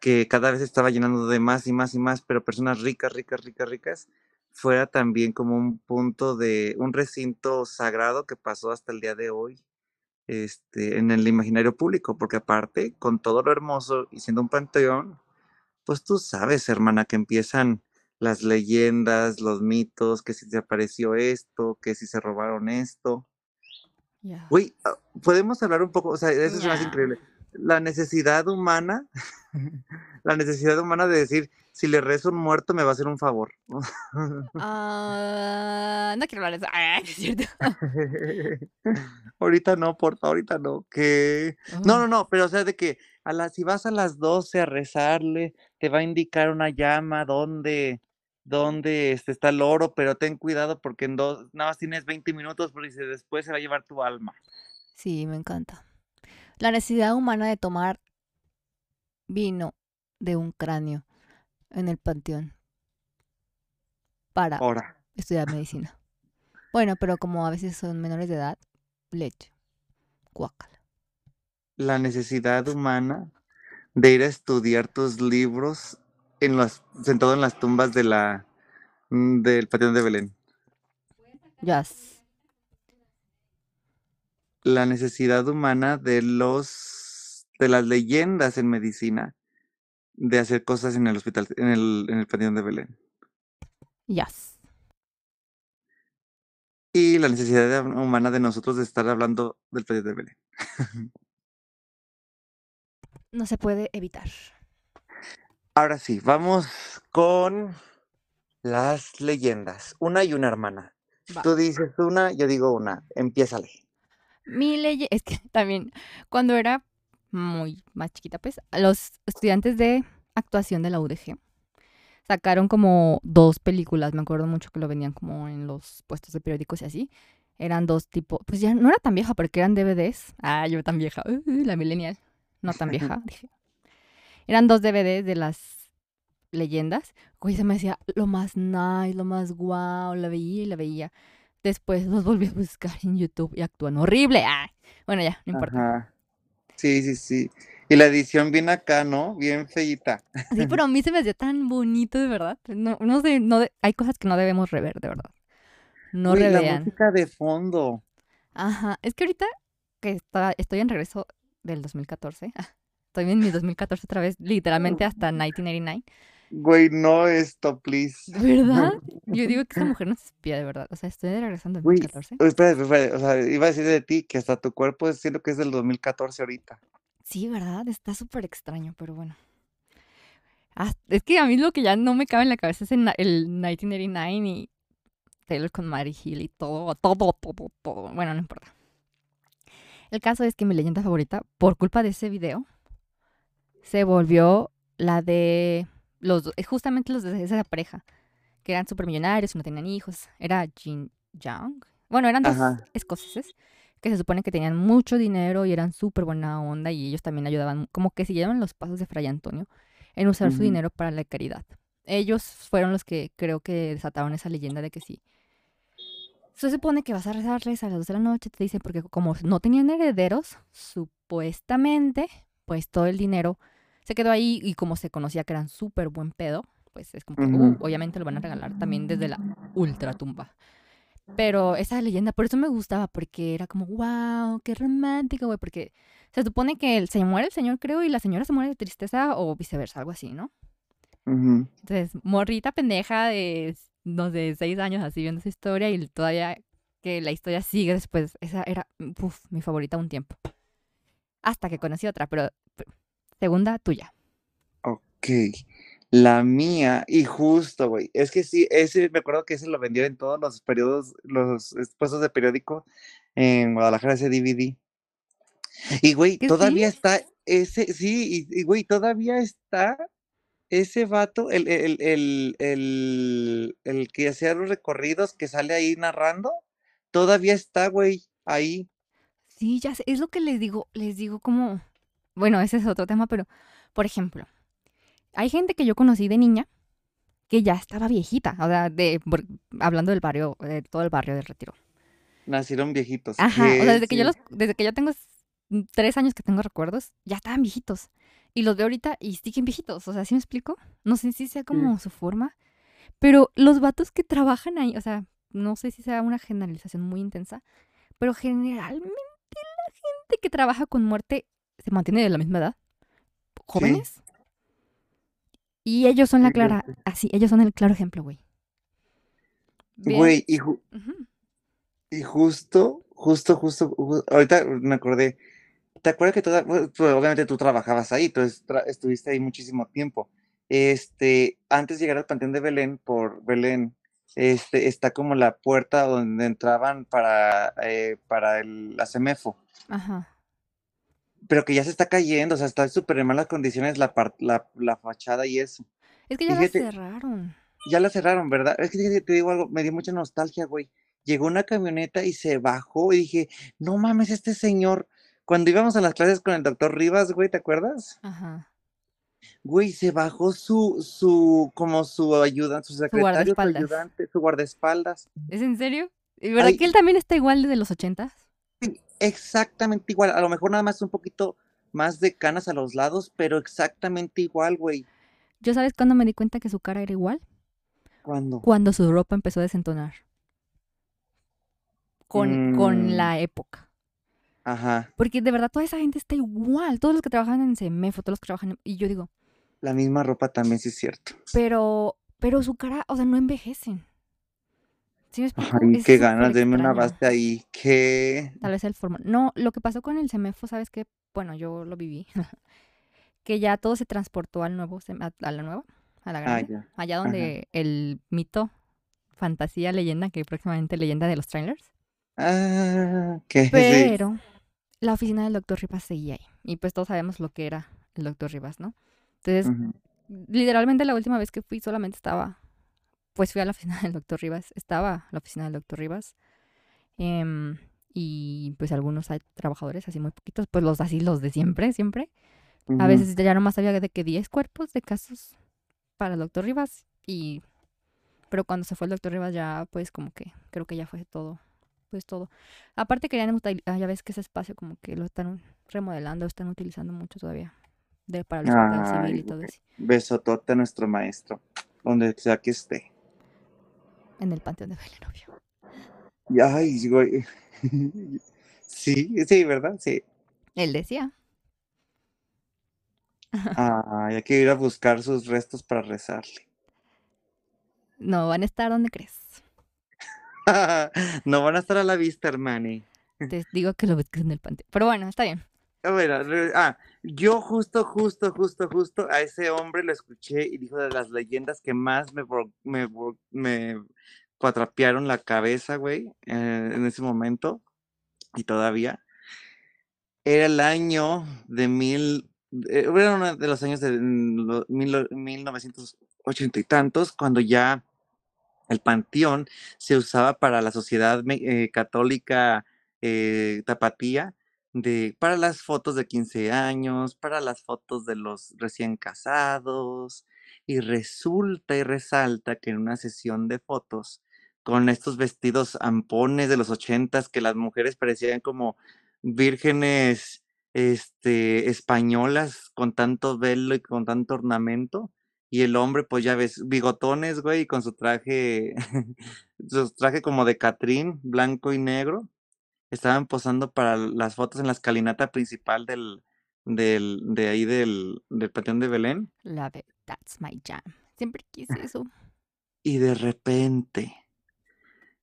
que cada vez estaba llenando de más y más y más, pero personas ricas, ricas, ricas, ricas, fuera también como un punto de un recinto sagrado que pasó hasta el día de hoy este, en el imaginario público, porque aparte, con todo lo hermoso y siendo un panteón, pues tú sabes, hermana, que empiezan las leyendas, los mitos, que si se apareció esto, que si se robaron esto. Ya. Uy, podemos hablar un poco, o sea, eso es más increíble. La necesidad humana, <laughs> la necesidad humana de decir, si le rezo un muerto me va a hacer un favor. Ah, no quiero hablar de eso. Ah, <laughs> es cierto. <laughs> ahorita no, porfa, ahorita no. Que no, no, no, pero o sea, de que a las si vas a las 12 a rezarle, te va a indicar una llama dónde este, está el oro, pero ten cuidado porque en dos, nada más tienes 20 minutos porque después se va a llevar tu alma. Sí, me encanta. La necesidad humana de tomar vino de un cráneo en el panteón para Ahora, estudiar medicina. Bueno, pero como a veces son menores de edad, leche. Guácala. la necesidad humana de ir a estudiar tus libros en las, sentado en las tumbas de la mm, del Panteón de Belén. Yes. La necesidad humana de los de las leyendas en medicina de hacer cosas en el hospital, en el, en el Panteón de Belén. Yes. Y la necesidad humana de nosotros de estar hablando del Panteón de Belén. <laughs> No se puede evitar. Ahora sí, vamos con las leyendas. Una y una hermana. Va. tú dices una, yo digo una. Empiézale. Mi ley es que <laughs> también cuando era muy más chiquita, pues los estudiantes de actuación de la UDG sacaron como dos películas, me acuerdo mucho que lo vendían como en los puestos de periódicos y así. Eran dos tipos, pues ya no era tan vieja porque eran DVDs. Ah, yo tan vieja, uh, la millennial. No tan vieja, <laughs> dije. Eran dos DVDs de las leyendas. Güey, se me hacía lo más nice, lo más guau, la veía y la veía. Después los volví a buscar en YouTube y actúan horrible. Ah, bueno, ya, no importa. Ajá. Sí, sí, sí. Y la edición bien acá, ¿no? Bien feíta. Sí, pero a mí se me hacía tan bonito, de verdad. No, no sé, no de- hay cosas que no debemos rever, de verdad. No Uy, la revean. música de fondo. Ajá, es que ahorita que está, estoy en regreso del 2014, ah, estoy en mi 2014 otra vez, literalmente hasta 1989, Güey, no esto, please. <laughs> ¿verdad? <laughs> Yo digo que esa mujer no se espía, de verdad. O sea, estoy regresando Güey, 2014. Uy, espérate, espérate, O sea, iba a decir de ti que hasta tu cuerpo es siento que es del 2014 ahorita. Sí, ¿verdad? Está súper extraño, pero bueno. Ah, es que a mí lo que ya no me cabe en la cabeza es el, el 1989 y Taylor con Mary Hill y todo, todo, todo, todo. Bueno, no importa. El caso es que mi leyenda favorita, por culpa de ese video, se volvió la de los eh, justamente los de esa pareja, que eran súper millonarios, no tenían hijos. Era Jin Young. Bueno, eran dos Ajá. escoceses que se supone que tenían mucho dinero y eran súper buena onda y ellos también ayudaban, como que siguieron los pasos de Fray Antonio en usar su dinero para la caridad. Ellos fueron los que creo que desataron esa leyenda de que sí. Se supone que vas a rezarles a las 2 de la noche, te dicen, porque como no tenían herederos, supuestamente, pues todo el dinero se quedó ahí y como se conocía que eran súper buen pedo, pues es como que, uh, obviamente lo van a regalar también desde la ultratumba. Pero esa leyenda, por eso me gustaba, porque era como, wow, qué romántico, güey, porque se supone que el- se muere el señor, creo, y la señora se muere de tristeza o viceversa, algo así, ¿no? Entonces, morrita pendeja de, no sé, seis años así viendo esa historia y todavía que la historia sigue después. Esa era, uf, mi favorita un tiempo. Hasta que conocí otra, pero, segunda tuya. Ok. La mía, y justo, güey. Es que sí, ese, me acuerdo que ese lo vendieron en todos los periodos, los puestos de periódico en Guadalajara, ese DVD. Y, güey, todavía está ese, sí, y, y, güey, todavía está ese vato, el, el, el, el, el que hacía los recorridos, que sale ahí narrando, todavía está, güey, ahí. Sí, ya sé, es lo que les digo, les digo como, bueno, ese es otro tema, pero, por ejemplo, hay gente que yo conocí de niña que ya estaba viejita, o sea, de, por- hablando del barrio, de todo el barrio del Retiro. Nacieron viejitos. Ajá, o sea, desde que yo los, desde que yo tengo s- tres años que tengo recuerdos, ya estaban viejitos. Y los veo ahorita y siguen viejitos, o sea, ¿sí me explico? No sé si sea como su forma, pero los vatos que trabajan ahí, o sea, no sé si sea una generalización muy intensa, pero generalmente la gente que trabaja con muerte se mantiene de la misma edad, jóvenes. Y ellos son la clara, así, ellos son el claro ejemplo, güey. Güey, y, ju- Ujú. y justo, justo, justo, ju- ahorita me acordé. ¿Te acuerdas que toda, obviamente tú trabajabas ahí, tú estuviste ahí muchísimo tiempo? Este, antes de llegar al Panteón de Belén, por Belén, este, está como la puerta donde entraban para, eh, para el, la CEMEFO, Ajá. Pero que ya se está cayendo, o sea, está súper en malas condiciones la, la, la fachada y eso. Es que ya la cerraron. ya la cerraron, ¿verdad? Es que te- digo algo, me dio mucha nostalgia, güey. Llegó una camioneta y se bajó y dije, no mames, este señor, cuando íbamos a las clases con el doctor Rivas, güey, ¿te acuerdas? Ajá. Güey, se bajó su, su, como su ayudante, su secretario, su guardaespaldas. ayudante, su guardaespaldas. ¿Es en serio? ¿Y verdad Ay, que él también está igual desde los ochentas? Exactamente igual, a lo mejor nada más un poquito más de canas a los lados, pero exactamente igual, güey. ¿Yo sabes cuándo me di cuenta que su cara era igual? ¿Cuándo? Cuando su ropa empezó a desentonar. Con, con Mm, la época. ajá, Porque de verdad toda esa gente está igual. Todos los que trabajan en CEMEFO, todos los que trabajan en... Y yo digo, la misma ropa también, sí es cierto. pero, pero su cara, o sea, no envejecen. ¿Sí me explico? Ay, qué ganas, denme una base ahí, que... Tal vez el formato. No, lo que pasó con el CEMEFO, ¿sabes qué? Bueno, yo lo viví. <laughs> que ya todo se transportó al nuevo, a, la nueva, a la Ah, grande. Allá ajá. donde el mito, fantasía, leyenda, que próximamente leyenda de los trailers. Ah, sí. Pero la oficina del doctor Rivas seguía ahí. Y pues todos sabemos lo que era el doctor Rivas, ¿no? Entonces, literalmente la última vez que fui solamente estaba, pues fui a la oficina <laughs> del doctor Rivas, estaba la oficina del doctor Rivas. em, y pues algunos hay trabajadores, así muy poquitos, pues los así, los de siempre, siempre. A veces ya nomás había de que 10 cuerpos de casos para el doctor Rivas y... Pero cuando se fue el doctor Rivas ya, pues como que creo que ya fue todo, pues todo. Aparte querían, ah, ya ves que ese espacio como que lo están remodelando, están utilizando mucho todavía de, para el hospital civil y todo eso, Besotote a nuestro maestro, donde sea que esté. En el Panteón de Belén, obvio. Y, Ay, güey. <laughs> Sí, sí, ¿verdad? Sí. Él decía, Ay, hay que ir a buscar sus restos para rezarle. no van a estar donde crees. <laughs> No van a estar a la vista, hermane. Te digo que lo busques en el Panteón. Pero bueno, está bien. A ver, a ver, ah, yo justo, justo, justo, justo a ese hombre lo escuché y dijo de las leyendas que más me, me, me la cabeza, güey, eh, en ese momento y todavía. Era el año de mil, eh, era uno de los años de mil, 1980 y tantos, cuando ya el panteón se usaba para la sociedad eh, católica tapatía, de, para las fotos de 15 años, para las fotos de los recién casados, y resulta y resalta que en una sesión de fotos, con estos vestidos ampones de los ochentas, que las mujeres parecían como vírgenes este, españolas con tanto velo y con tanto ornamento, y el hombre, pues ya ves, bigotones, güey, con su traje, <laughs> su traje como de Catrín, blanco y negro. Estaban posando para las fotos en la escalinata principal del, del, de ahí del, del Panteón de Belén. Love it. That's my jam. Siempre quise <laughs> eso. Y de repente,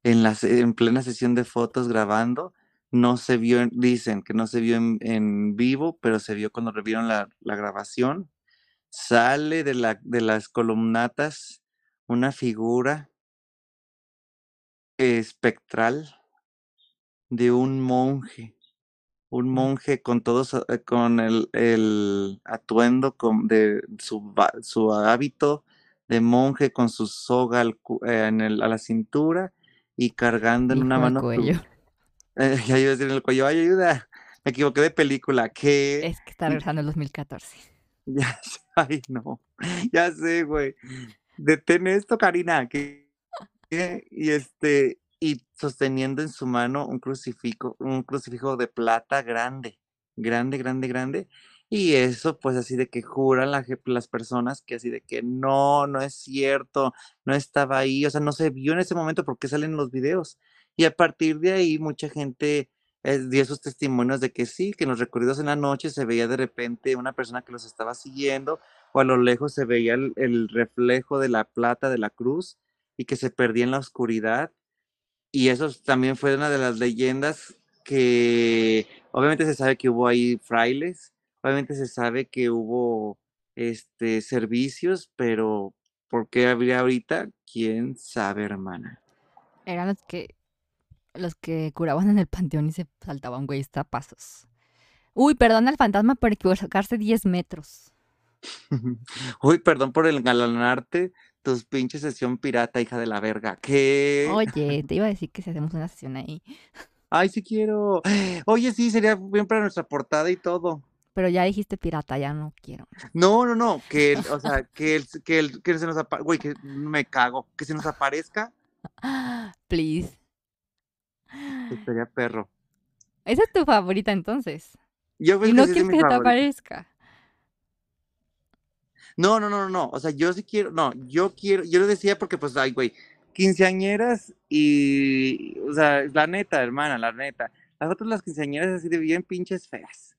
en, la, en plena sesión de fotos grabando, no se vio, en- dicen que no se vio en, en vivo, pero se vio cuando revieron la, la grabación. Sale de, la, de las columnatas una figura espectral de un monje un monje con todos, eh, con el, el atuendo con, de su, su hábito de monje con su soga al, eh, en el, a la cintura y cargando en una mano. Cuello. <laughs> eh, ya iba a decir en el cuello, ay, ayuda, me equivoqué de película. ¿Qué? Es que está regresando en 2014. <laughs> Ya, ay, no, ya sé, güey. Detén esto, Karina. ¿Qué? Y este, y sosteniendo en su mano un crucifijo, un crucifijo de plata grande, grande, grande, grande. Y eso, pues así de que juran las personas que así de que no, no es cierto, no estaba ahí, o sea, no se vio en ese momento porque salen los videos. Y a partir de ahí mucha gente eh, dio esos testimonios de que sí, que en los recorridos en la noche se veía de repente una persona que los estaba siguiendo o a lo lejos se veía el reflejo de la plata de la cruz y que se perdía en la oscuridad y eso también fue una de las leyendas que obviamente se sabe que hubo ahí frailes, obviamente se sabe que hubo este servicios, pero ¿por qué habría ahorita? ¿Quién sabe, hermana? Eran los que los que curaban en el panteón y se saltaban güey pasos. Uy, perdón al fantasma por equivocarse 10 metros. <laughs> Uy, perdón por el galanarte tus pinches sesión pirata, hija de la verga. ¿Qué? Oye, te iba a decir que si hacemos una sesión ahí. <laughs> Ay, sí quiero. Oye, sí, sería bien para nuestra portada y todo. Pero ya dijiste pirata, ya no quiero. No, no, no, que, <laughs> o sea, que, el, que, el, que se nos aparezca, güey, que me cago, que se nos aparezca. <gasps> Please. Sería perro. Esa es tu favorita entonces. Yo y no quieres que se te aparezca. No, no, no, no, o sea, yo sí quiero, no, yo quiero, yo lo decía porque pues, ay, güey, quinceañeras y, o sea, la neta, hermana, la neta, las otras las quinceañeras así de bien pinches feas.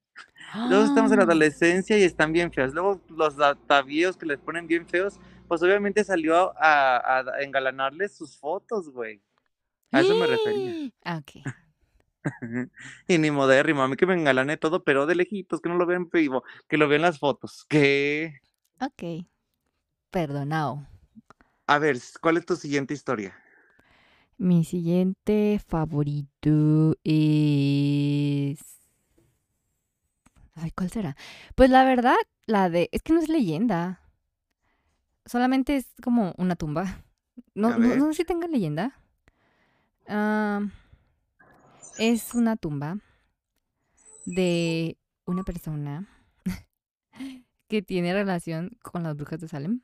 Luego estamos en la ¡Ah! adolescencia y están bien feas. Luego los atavíos que les ponen bien feos, pues obviamente salió a, a engalanarles sus fotos, güey. A eso me refería. <gasps> Ah, ok. <laughs> y ni modérrimo, a mí que me engalane todo, pero de lejitos, que no lo vean vivo, que lo vean las fotos. ¿Qué? Ok. Perdonado. A ver, ¿cuál es tu siguiente historia? Mi siguiente favorito es. Ay, ¿cuál será? Pues la verdad, la de. Es que no es leyenda. Solamente es como una tumba. No, no, sé si tenga leyenda. Ah, es una tumba de una persona <laughs> que tiene relación con las brujas de Salem.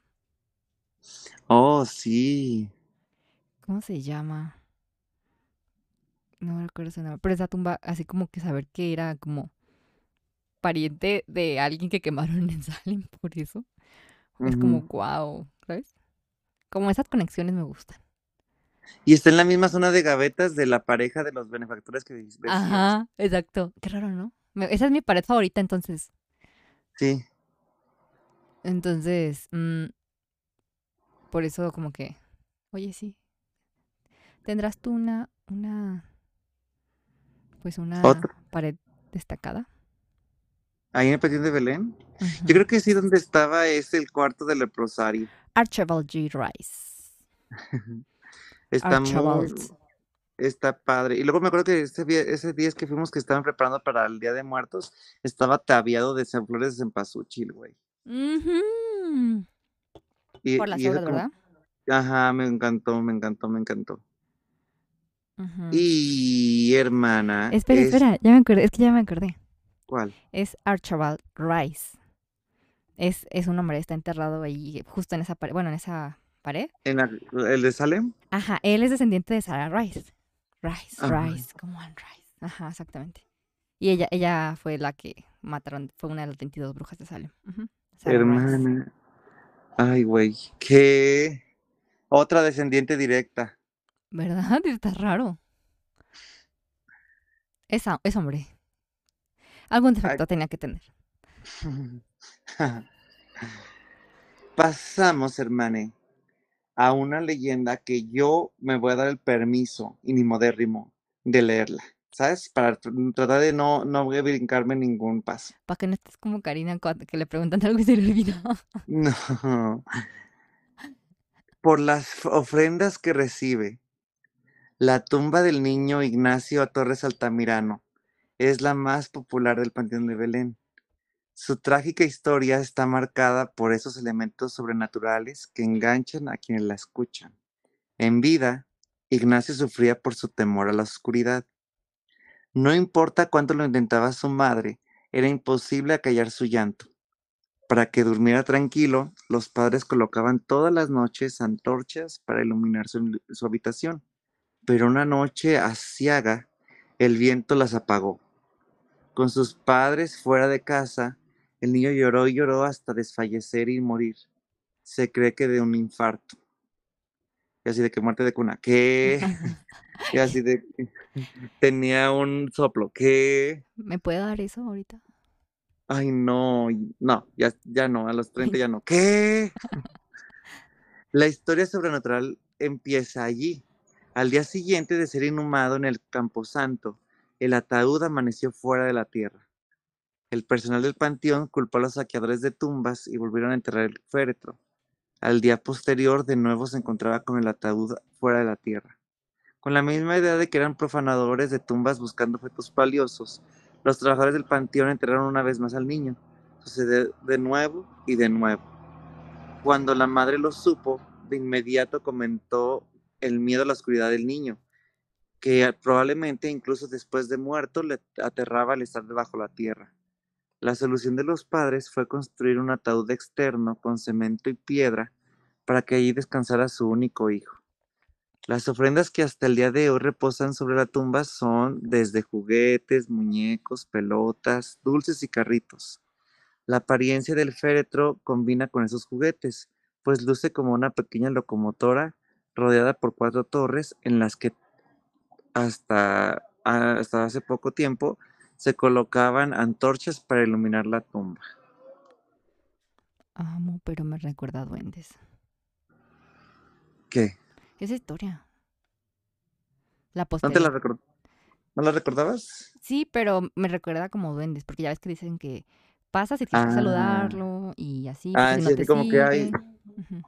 Oh, sí. ¿Cómo se llama? No recuerdo su nombre. Pero esa tumba, así como que saber que era como pariente de alguien que quemaron <laughs> en Salem, por eso. Es como, wow, ¿sabes? Como esas conexiones me gustan. Y está en la misma zona de gavetas de la pareja de los benefactores que decías. Ajá, exacto. Qué raro, ¿no? Esa es mi pared favorita, entonces. Sí. Entonces, mm, por eso como que, oye, sí, ¿tendrás tú una, una, pues una pared destacada? Ahí en el Petit de Belén. Yo creo que sí, donde estaba es el cuarto del leprosario. Archibald G. Rice. <laughs> está muy, está padre. Y luego me acuerdo que ese día, ese día que fuimos que estaban preparando para el Día de Muertos, estaba tabiado de flores de cempasúchil, güey y, Por las obras, ¿verdad? Ajá, me encantó, me encantó, me encantó. Y hermana. Espera, espera, ya me acordé, es que ya me acordé. ¿Cuál? Es Archibald Rice. Es, es un hombre, está enterrado ahí, justo en esa pared, bueno, en esa pared. ¿En el de Salem? Ajá, él es descendiente de Sarah Rice. Rice, Rice, como One Rice. Ajá, exactamente. Y ella, ella fue la que mataron, fue una de las 22 brujas de Salem. Hermana. Ay, güey. ¿Qué? Otra descendiente directa. ¿Verdad? <laughs> Está raro. Es, es hombre. Algún defecto tenía que tener. <laughs> Pasamos, hermane, a una leyenda que yo me voy a dar el permiso, y ni modérrimo, de leerla. ¿Sabes? Para tratar de no, no brincarme ningún paso. Para que no estés como Karina que le preguntan algo y se le olvida. <laughs> No. Por las ofrendas que recibe, la tumba del niño Ignacio Torres Altamirano es la más popular del Panteón de Belén. Su trágica historia está marcada por esos elementos sobrenaturales que enganchan a quienes la escuchan. En vida, Ignacio sufría por su temor a la oscuridad. No importa cuánto lo intentaba su madre, era imposible acallar su llanto. Para que durmiera tranquilo, los padres colocaban todas las noches antorchas para iluminar su, su habitación. Pero una noche asiaga, el viento las apagó. Con sus padres fuera de casa, el niño lloró y lloró hasta desfallecer y morir. Se cree que de un infarto. Y así de que muerte de cuna. ¿Qué? <laughs> <laughs> y así de tenía un soplo. ¿Qué? ¿Me puede dar eso ahorita? Ay, no, no, ya, ya no, a los 30 ya no. ¿Qué? <laughs> La historia sobrenatural empieza allí. Al día siguiente de ser inhumado en el Camposanto, el ataúd amaneció fuera de la tierra. El personal del panteón culpó a los saqueadores de tumbas y volvieron a enterrar el féretro. Al día posterior, de nuevo se encontraba con el ataúd fuera de la tierra. Con la misma idea de que eran profanadores de tumbas buscando objetos valiosos, los trabajadores del panteón enterraron una vez más al niño. Sucede de nuevo y de nuevo. Cuando la madre lo supo, de inmediato comentó el miedo a la oscuridad del niño, que probablemente incluso después de muerto le aterraba al estar debajo de la tierra. La solución de los padres fue construir un ataúd externo con cemento y piedra para que allí descansara su único hijo. Las ofrendas que hasta el día de hoy reposan sobre la tumba son desde juguetes, muñecos, pelotas, dulces y carritos. La apariencia del féretro combina con esos juguetes, pues luce como una pequeña locomotora rodeada por cuatro torres en las que hasta, hasta hace poco tiempo se colocaban antorchas para iluminar la tumba. Amo, pero me recuerda a duendes. ¿Qué? Esa historia. La ¿No te posterior. la recor- ¿No la recordabas? Sí, pero me recuerda como duendes, porque ya ves que dicen que pasas y tienes que Ah. saludarlo y así, Ah, sí, no te como que hay-. Ujú.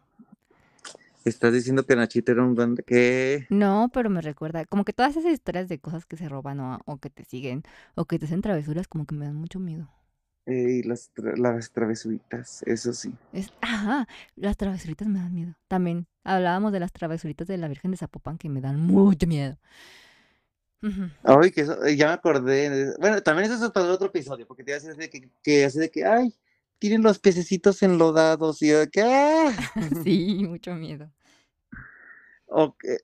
Estás diciendo que Nachito era un duende. ¿Qué? No, pero me recuerda, como que todas esas historias de cosas que se roban o, o que te siguen o que te hacen travesuras, como que me dan mucho miedo. Ey, las, tra- las travesuritas, eso sí. Es, ajá, las travesuritas me dan miedo. También hablábamos de las travesuritas de la Virgen de Zapopan que me dan mucho miedo. Ay, que eso, eh, ya me acordé. de- Bueno, también eso es para otro episodio, porque te iba a decir así de que, que así de que, ay, tienen los pececitos enlodados y yo de que, <laughs> ah. Sí, mucho miedo.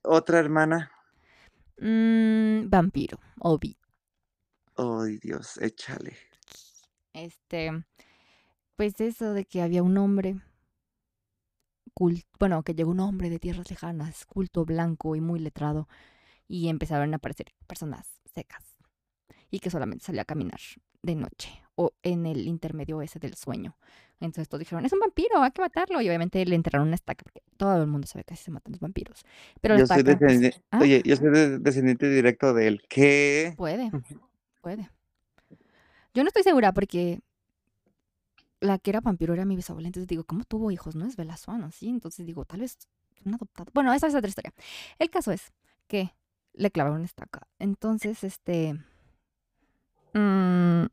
Otra hermana. Mm, vampiro, Obi. Ay, Dios, échale. Este, pues eso de que había un hombre, bueno, que llegó un hombre de tierras lejanas, culto, blanco y muy letrado, y empezaron a aparecer personas secas, y que solamente salía a caminar de noche, o en el intermedio ese del sueño. Entonces todos dijeron, es un vampiro, hay que matarlo. Y obviamente le enterraron una estaca, porque todo el mundo sabe que así se matan los vampiros. Pero Yo soy estaca, descendiente, ¿ah? oye, yo soy de- descendiente directo de él. ¿Qué? Puede, puede. Yo no estoy segura porque la que era vampiro era mi bisabuela. Entonces digo, ¿cómo tuvo hijos? No es Belazuano, ¿sí? Entonces digo, tal vez un adoptado. Bueno, esa es otra historia. El caso es que le clavaron una estaca. Entonces, este. mm,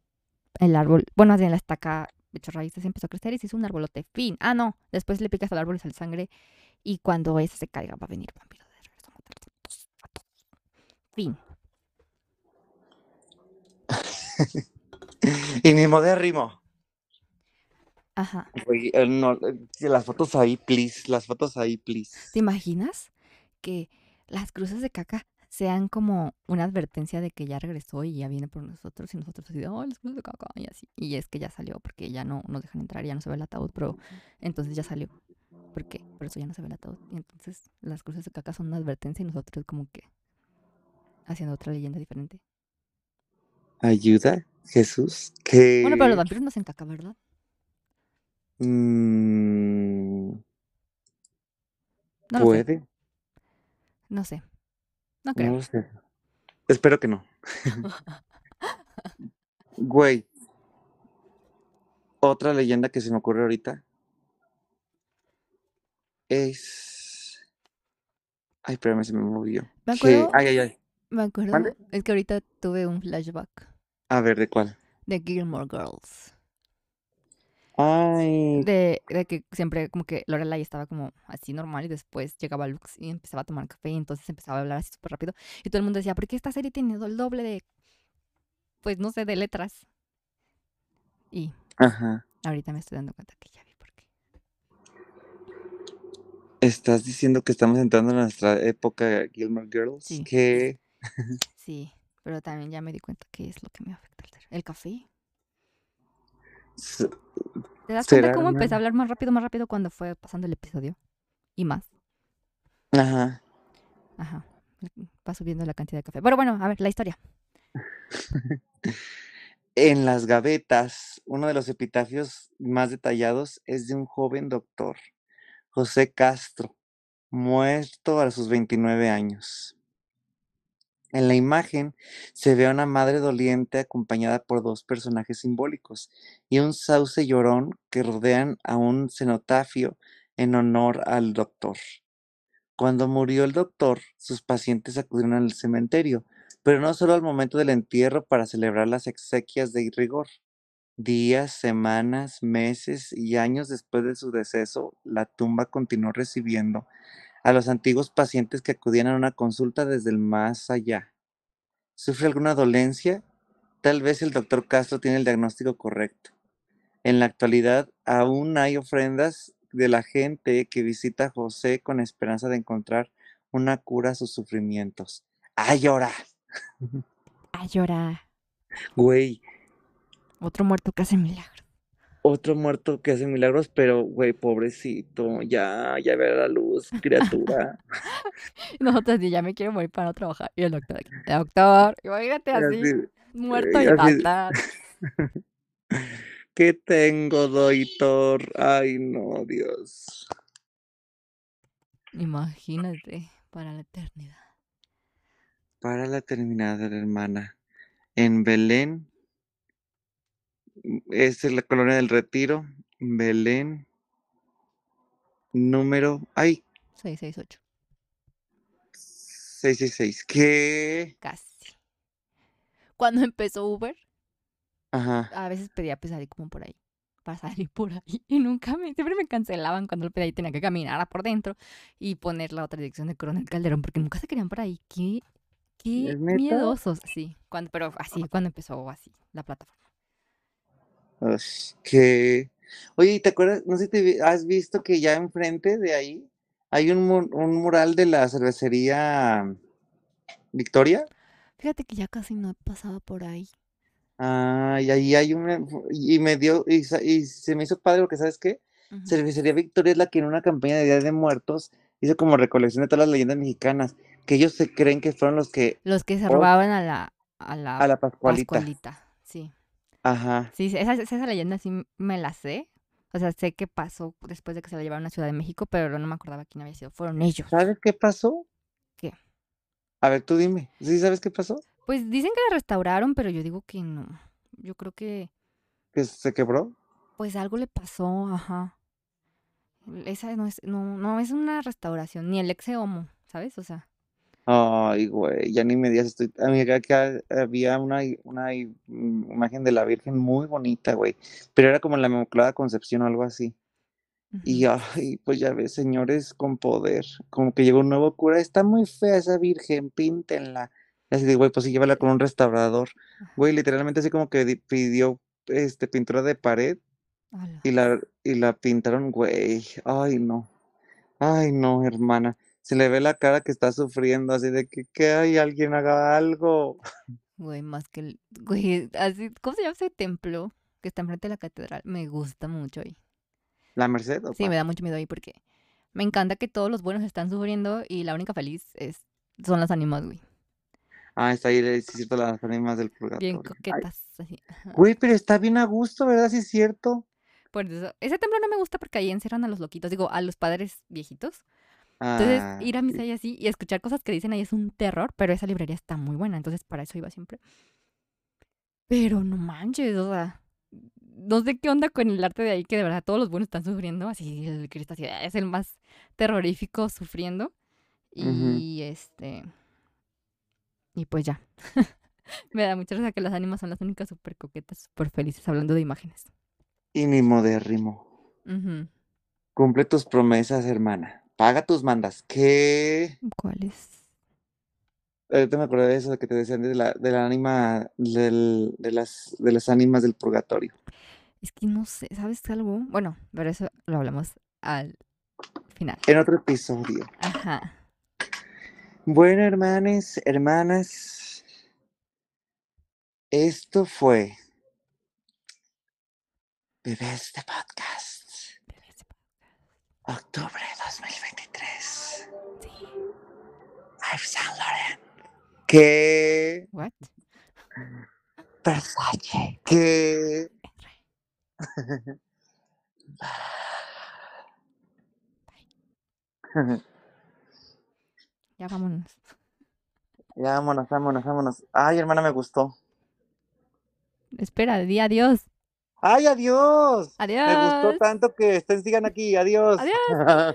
el árbol, bueno, más bien la estaca echó raíces empezó a crecer y se hizo un arbolote. Fin. Ah, no. Después le picas al árbol y sale sangre. Y cuando ese se caiga, va a venir vampiro de regreso a matarlos a todos, a todos. Fin. <laughs> Y mi modérrimo. Ajá. Eh, no, eh, las fotos ahí, please. Las fotos ahí, please. ¿Te imaginas que las cruces de caca sean como una advertencia de que ya regresó y ya viene por nosotros y nosotros así de, oh, las cruces de caca y así? Y es que ya salió porque ya no nos dejan entrar, ya no se ve el ataúd, pero entonces ya salió. ¿Por qué? Por eso ya no se ve el ataúd. Y entonces las cruces de caca son una advertencia y nosotros como que haciendo otra leyenda diferente. Ayuda, Jesús. Que. Bueno, pero los vampiros no hacen caca, ¿verdad? Mm, No lo sé. puede. No sé. No creo. sé. Espero que no. <laughs> Güey. Otra leyenda que se me ocurre ahorita es. Ay, espérame, se me movió. Me Que- acuerdo, Ay, ay, ay. me acuerdo, ¿Mande? es que ahorita tuve un flashback. A ver, ¿de cuál? De Gilmore Girls. Ay, De, de que siempre como que Lorelai estaba como así normal y después llegaba Lux y empezaba a tomar café y entonces empezaba a hablar así súper rápido. Y todo el mundo decía, ¿por qué esta serie tiene el doble de, pues no sé, de letras? Y ajá. ahorita me estoy dando cuenta que ya vi por qué. Estás diciendo que estamos entrando en nuestra época Gilmore Girls. Sí. Que <laughs> Sí, pero también ya me di cuenta que es lo que me afecta el café. ¿Te das cuenta ¿Será, cómo empecé a hablar más rápido, más rápido cuando fue pasando el episodio? Y más. Ajá. Ajá. Va subiendo la cantidad de café. Pero bueno, a ver, la historia. <laughs> En las gavetas, uno de los epitafios más detallados es de un joven doctor, José Castro, muerto a sus 29 años. En la imagen se ve a una madre doliente acompañada por dos personajes simbólicos y un sauce llorón que rodean a un cenotafio en honor al doctor. Cuando murió el doctor, sus pacientes acudieron al cementerio, pero no solo al momento del entierro para celebrar las exequias de rigor. Días, semanas, meses y años después de su deceso, la tumba continuó recibiendo a los antiguos pacientes que acudían a una consulta desde el más allá. ¿Sufre alguna dolencia? Tal vez el doctor Castro tiene el diagnóstico correcto. En la actualidad aún hay ofrendas de la gente que visita a José con esperanza de encontrar una cura a sus sufrimientos. ¡Ay, ahora! A llorar. Güey, Otro muerto que hace milagro. Otro muerto que hace milagros, pero, güey, pobrecito, ya, ya verá la luz, criatura. <laughs> Nosotros sí, ya me quiero morir para no trabajar. Y el doctor, doctor, imagínate así, Así, muerto y basta. <laughs> ¿Qué tengo, doctor? Ay, no, Dios. Imagínate, para la eternidad. Para la terminada, hermana. En Belén, es la colonia del Retiro, Belén, número, ay, 668, 666. ¿Qué? casi. Cuando empezó Uber, Ajá. a veces pedía salir como por ahí, para salir por ahí. <laughs> Y nunca me, siempre me cancelaban cuando lo pedía y tenía que caminar por dentro y poner la otra dirección de Coronel Calderón, porque nunca se querían por ahí. Qué, qué miedosos. Sí, cuando, pero así, cuando empezó así la plataforma. ¿Qué? Oye, ¿y ¿te acuerdas? No sé si te has visto que ya enfrente de ahí hay un, un mural de la cervecería Victoria. Fíjate que ya casi no pasaba por ahí. Ah, y ahí hay una, y me dio, y, se me hizo padre porque, ¿sabes qué? Cervecería Victoria es la que en una campaña de Día de Muertos hizo como recolección de todas las leyendas mexicanas, que ellos se creen que fueron los que, Los que se Oh. robaban a la, a la, a la Pascualita. Pascualita. Sí. Ajá. Sí, esa, esa leyenda sí me la sé. O sea, sé qué pasó después de que se la llevaron a Ciudad de México, pero no me acordaba quién había sido. Fueron ellos. ¿Sabes qué pasó? ¿Qué? A ver, tú dime. ¿Sí sabes qué pasó? Pues dicen que la restauraron, pero yo digo que no. Yo creo que ¿Que se quebró? pues algo le pasó, ajá. Esa no es, no, no es una restauración, ni el ex homo, ¿sabes? O sea, Ay, güey, ya ni me digas, estoy, amiga, que había una, una mm, imagen de la Virgen muy bonita, güey, pero era como la Inmaculada Concepción o algo así. Y ay, pues ya ves, señores con poder, como que llegó un nuevo cura, está muy fea esa Virgen, píntenla. Y así de, güey, pues sí, llévala con un restaurador. Güey, literalmente así como que di- pidió este pintura de pared y la, y la pintaron, güey. Ay, no. Ay, no, hermana. Se le ve la cara que está sufriendo, así de que, que hay alguien haga algo. Güey, más que el, güey, así, ¿cómo se llama ese templo que está enfrente de la catedral? Me gusta mucho ahí. ¿La Merced o Sí, me da mucho miedo ahí porque me encanta que todos los buenos están sufriendo y la única feliz es, son las ánimas, güey. Ah, está ahí, sí, es cierto, las ánimas del Bien purgatorio. Ay, coquetas, así. güey, pero está bien a gusto, ¿verdad? Sí, es cierto. Por eso, ese templo no me gusta porque ahí encierran a los loquitos, digo, a los padres viejitos. Entonces, Ah, ir a misa sí. y así y escuchar cosas que dicen ahí es un terror, pero esa librería está muy buena, entonces para eso iba siempre. Pero no manches, o sea, no sé qué onda con el arte de ahí, que de verdad todos los buenos están sufriendo, así el Cristo así, es el más terrorífico sufriendo. Y este. Y pues ya. <laughs> Me da mucha risa que las ánimas son las únicas súper coquetas, súper felices, hablando de imágenes. Y mi modérrimo. Ujú. Cumple tus promesas, hermana. Paga tus mandas. ¿Qué? ¿Cuáles? Ahorita me acordé de eso de que te decían de la, de la ánima, del, de, las, de las ánimas del purgatorio. Es que no sé, ¿sabes algo? Bueno, pero eso lo hablamos al final. En otro episodio. Ajá. Bueno, hermanes, hermanas, esto fue Bebés de Podcast, octubre 2023. Sí. Yves Saint Laurent. ¿Qué? ¿What? Versace. ¿Qué? Ya vámonos. ya, vámonos, vámonos, vámonos. Ay, hermana, me gustó. Espera, di adiós. ¡Ay, adiós! Adiós. Me gustó tanto que estén sigan aquí. Adiós. Adiós. <laughs>